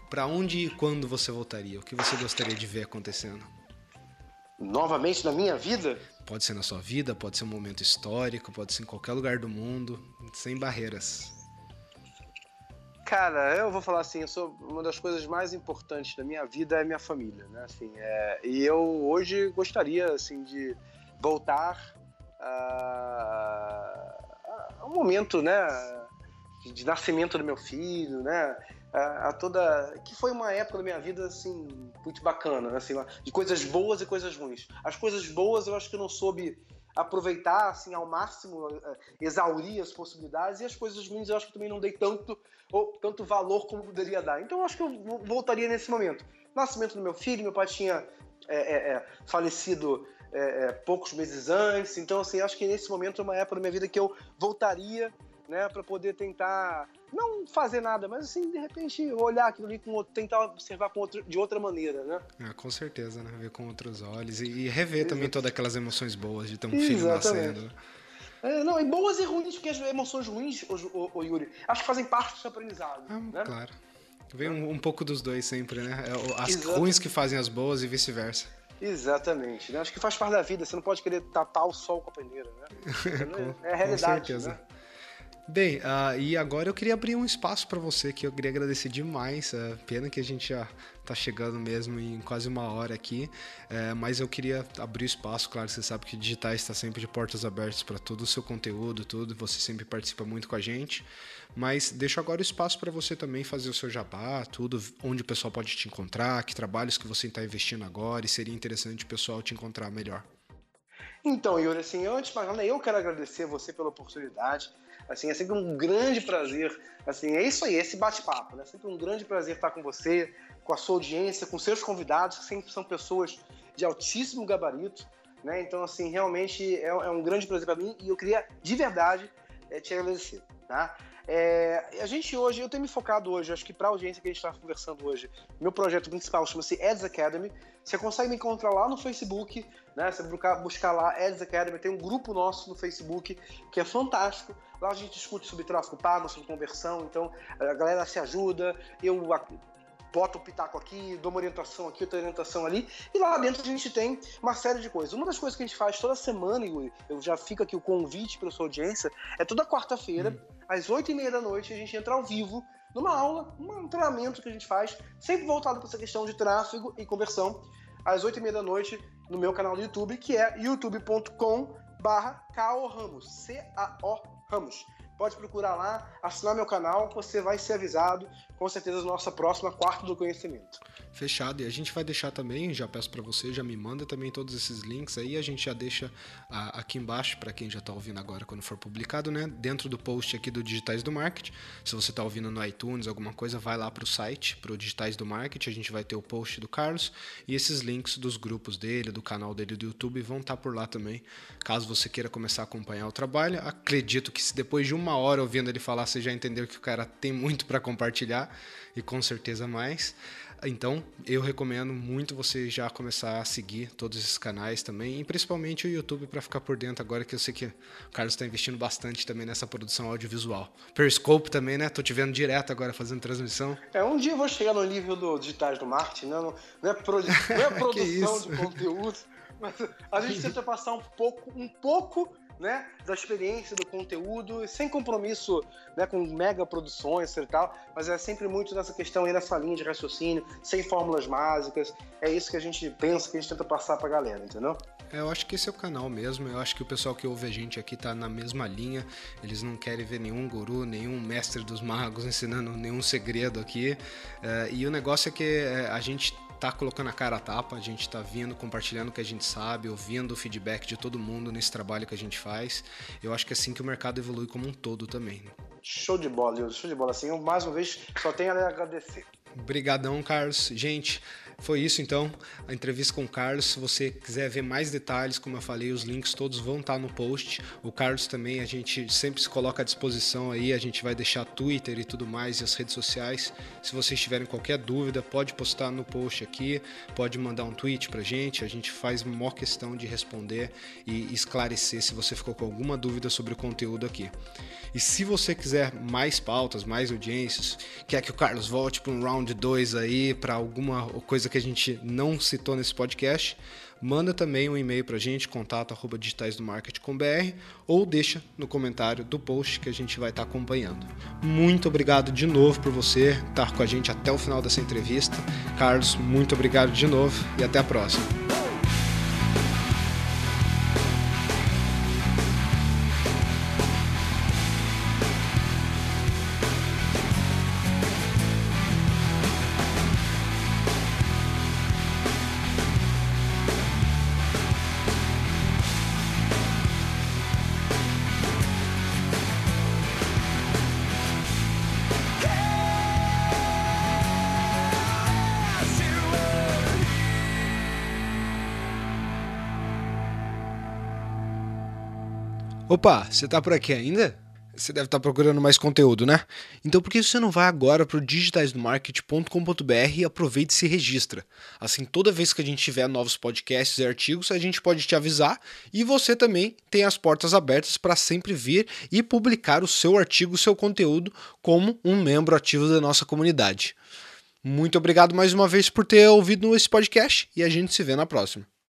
Para onde e quando você voltaria? O que você gostaria de ver acontecendo? Novamente na minha vida? Pode ser na sua vida, pode ser um momento histórico, pode ser em qualquer lugar do mundo, sem barreiras. Cara, eu vou falar assim, eu sou uma das coisas mais importantes da minha vida é minha família, né? Assim, é, e eu hoje gostaria assim de voltar a, a um momento, né, de, de, nascimento do meu filho, né? A, a, toda que foi uma época da minha vida assim muito bacana, né? assim, de coisas boas e coisas ruins. As coisas boas eu acho que eu não soube aproveitar assim ao máximo, eh, exaurir as possibilidades e as coisas ruins eu acho que também não dei tanto ou tanto valor como poderia dar. Então eu acho que eu voltaria nesse momento. Nascimento do meu filho, meu pai tinha é, é, é falecido é, poucos meses antes, então assim acho que nesse momento é uma época da minha vida que eu voltaria, né, para poder tentar não fazer nada, mas assim, de repente, olhar aquilo ali com outro, tentar observar com outro, de outra maneira, né? Ah, com certeza, né? Ver com outros olhos e, e rever também todas aquelas emoções boas de ter um filho nascendo. É, não, e boas e ruins, porque as emoções ruins, o, o, Yuri, acho que fazem parte do aprendizado. Ah, né? Claro. Vem um, um, pouco dos dois sempre, né? É, as Exatamente. ruins que fazem as boas e vice-versa. Exatamente. Né? Acho que faz parte da vida. Você não pode querer tapar o sol com a peneira, né? com, é a realidade. Com certeza. Né? Bem, uh, e agora eu queria abrir um espaço para você que eu queria agradecer demais. Uh, pena que a gente já está chegando mesmo em quase uma hora aqui, uh, mas eu queria abrir espaço. Claro, você sabe que digitais está sempre de portas abertas para todo o seu conteúdo, tudo. Você sempre participa muito com a gente. Mas deixo agora o espaço para você também fazer o seu jabá, tudo, onde o pessoal pode te encontrar, que trabalhos que você está investindo agora e seria interessante o pessoal te encontrar melhor. Então, Yuri, assim, antes de mais nada, eu quero agradecer você pela oportunidade. Assim, é sempre um grande prazer. Assim, é isso aí, esse bate-papo. Né? É sempre um grande prazer estar com você, com a sua audiência, com seus convidados, que sempre são pessoas de altíssimo gabarito. Né? Então, assim, realmente é, é um grande prazer para mim e eu queria, de verdade, é, te agradecer. Tá? É, a gente hoje, eu tenho me focado hoje, acho que para a audiência que a gente está conversando hoje, meu projeto principal chama-se Ads Academy. Você consegue me encontrar lá no Facebook, né? Você buscar, buscar lá Ads Academy, tem um grupo nosso no Facebook que é fantástico. Lá a gente discute sobre tráfego pago, sobre conversão, então a galera se ajuda. Eu boto o pitaco aqui, dou uma orientação aqui, outra orientação ali, e lá dentro a gente tem uma série de coisas. Uma das coisas que a gente faz toda semana, Yuri, eu já fico aqui o convite para sua audiência, é toda quarta-feira, hum. às oito e meia da noite, a gente entra ao vivo numa aula, um treinamento que a gente faz, sempre voltado para essa questão de tráfego e conversão, às oito e meia da noite, no meu canal do YouTube, que é youtube.com barra Ramos, C-A-O Ramos. Pode procurar lá, assinar meu canal, você vai ser avisado, com certeza, nossa próxima Quarto do Conhecimento. Fechado. E a gente vai deixar também, já peço para você, já me manda também todos esses links aí, a gente já deixa a, aqui embaixo para quem já está ouvindo agora quando for publicado, né? Dentro do post aqui do Digitais do Marketing. Se você está ouvindo no iTunes, alguma coisa, vai lá para o site, para o Digitais do Marketing, a gente vai ter o post do Carlos e esses links dos grupos dele, do canal dele do YouTube vão estar tá por lá também. Caso você queira começar a acompanhar o trabalho, acredito que se depois de uma hora ouvindo ele falar, você já entendeu que o cara tem muito para compartilhar e com certeza mais. Então, eu recomendo muito você já começar a seguir todos esses canais também, e principalmente o YouTube para ficar por dentro agora que eu sei que o Carlos está investindo bastante também nessa produção audiovisual. Periscope também, né? Tô te vendo direto agora fazendo transmissão. É, um dia eu vou chegar no nível do digitais do marketing, né? não, não, é, produ não é produção de conteúdo, mas a gente tenta passar um pouco, um pouco né, da experiência, do conteúdo, sem compromisso né, com mega produções e tal, mas é sempre muito nessa questão aí, nessa linha de raciocínio, sem fórmulas mágicas. É isso que a gente pensa, que a gente tenta passar pra galera, entendeu? É, eu acho que esse é o canal mesmo. Eu acho que o pessoal que ouve a gente aqui tá na mesma linha. Eles não querem ver nenhum guru, nenhum mestre dos magos ensinando nenhum segredo aqui. É, e o negócio é que é, a gente tá colocando a cara a tapa, a gente tá vindo, compartilhando o que a gente sabe, ouvindo o feedback de todo mundo nesse trabalho que a gente faz. Eu acho que é assim que o mercado evolui como um todo também. Né? Show de bola, show de bola. Assim, eu, mais uma vez, só tenho a agradecer. Obrigadão, Carlos. Gente, foi isso então, a entrevista com o Carlos. Se você quiser ver mais detalhes, como eu falei, os links todos vão estar no post. O Carlos também, a gente sempre se coloca à disposição aí, a gente vai deixar Twitter e tudo mais e as redes sociais. Se vocês tiverem qualquer dúvida, pode postar no post aqui, pode mandar um tweet pra gente, a gente faz maior questão de responder e esclarecer se você ficou com alguma dúvida sobre o conteúdo aqui. E se você quiser mais pautas, mais audiências, quer que o Carlos volte para um round 2 aí, para alguma coisa que a gente não citou nesse podcast, manda também um e-mail para a gente, contato ou deixa no comentário do post que a gente vai estar tá acompanhando. Muito obrigado de novo por você estar com a gente até o final dessa entrevista. Carlos, muito obrigado de novo e até a próxima. Opa, você tá por aqui ainda? Você deve estar tá procurando mais conteúdo, né? Então por que você não vai agora para o digitaisdomarket.com.br e aproveita e se registra? Assim, toda vez que a gente tiver novos podcasts e artigos, a gente pode te avisar e você também tem as portas abertas para sempre vir e publicar o seu artigo, o seu conteúdo como um membro ativo da nossa comunidade. Muito obrigado mais uma vez por ter ouvido esse podcast e a gente se vê na próxima.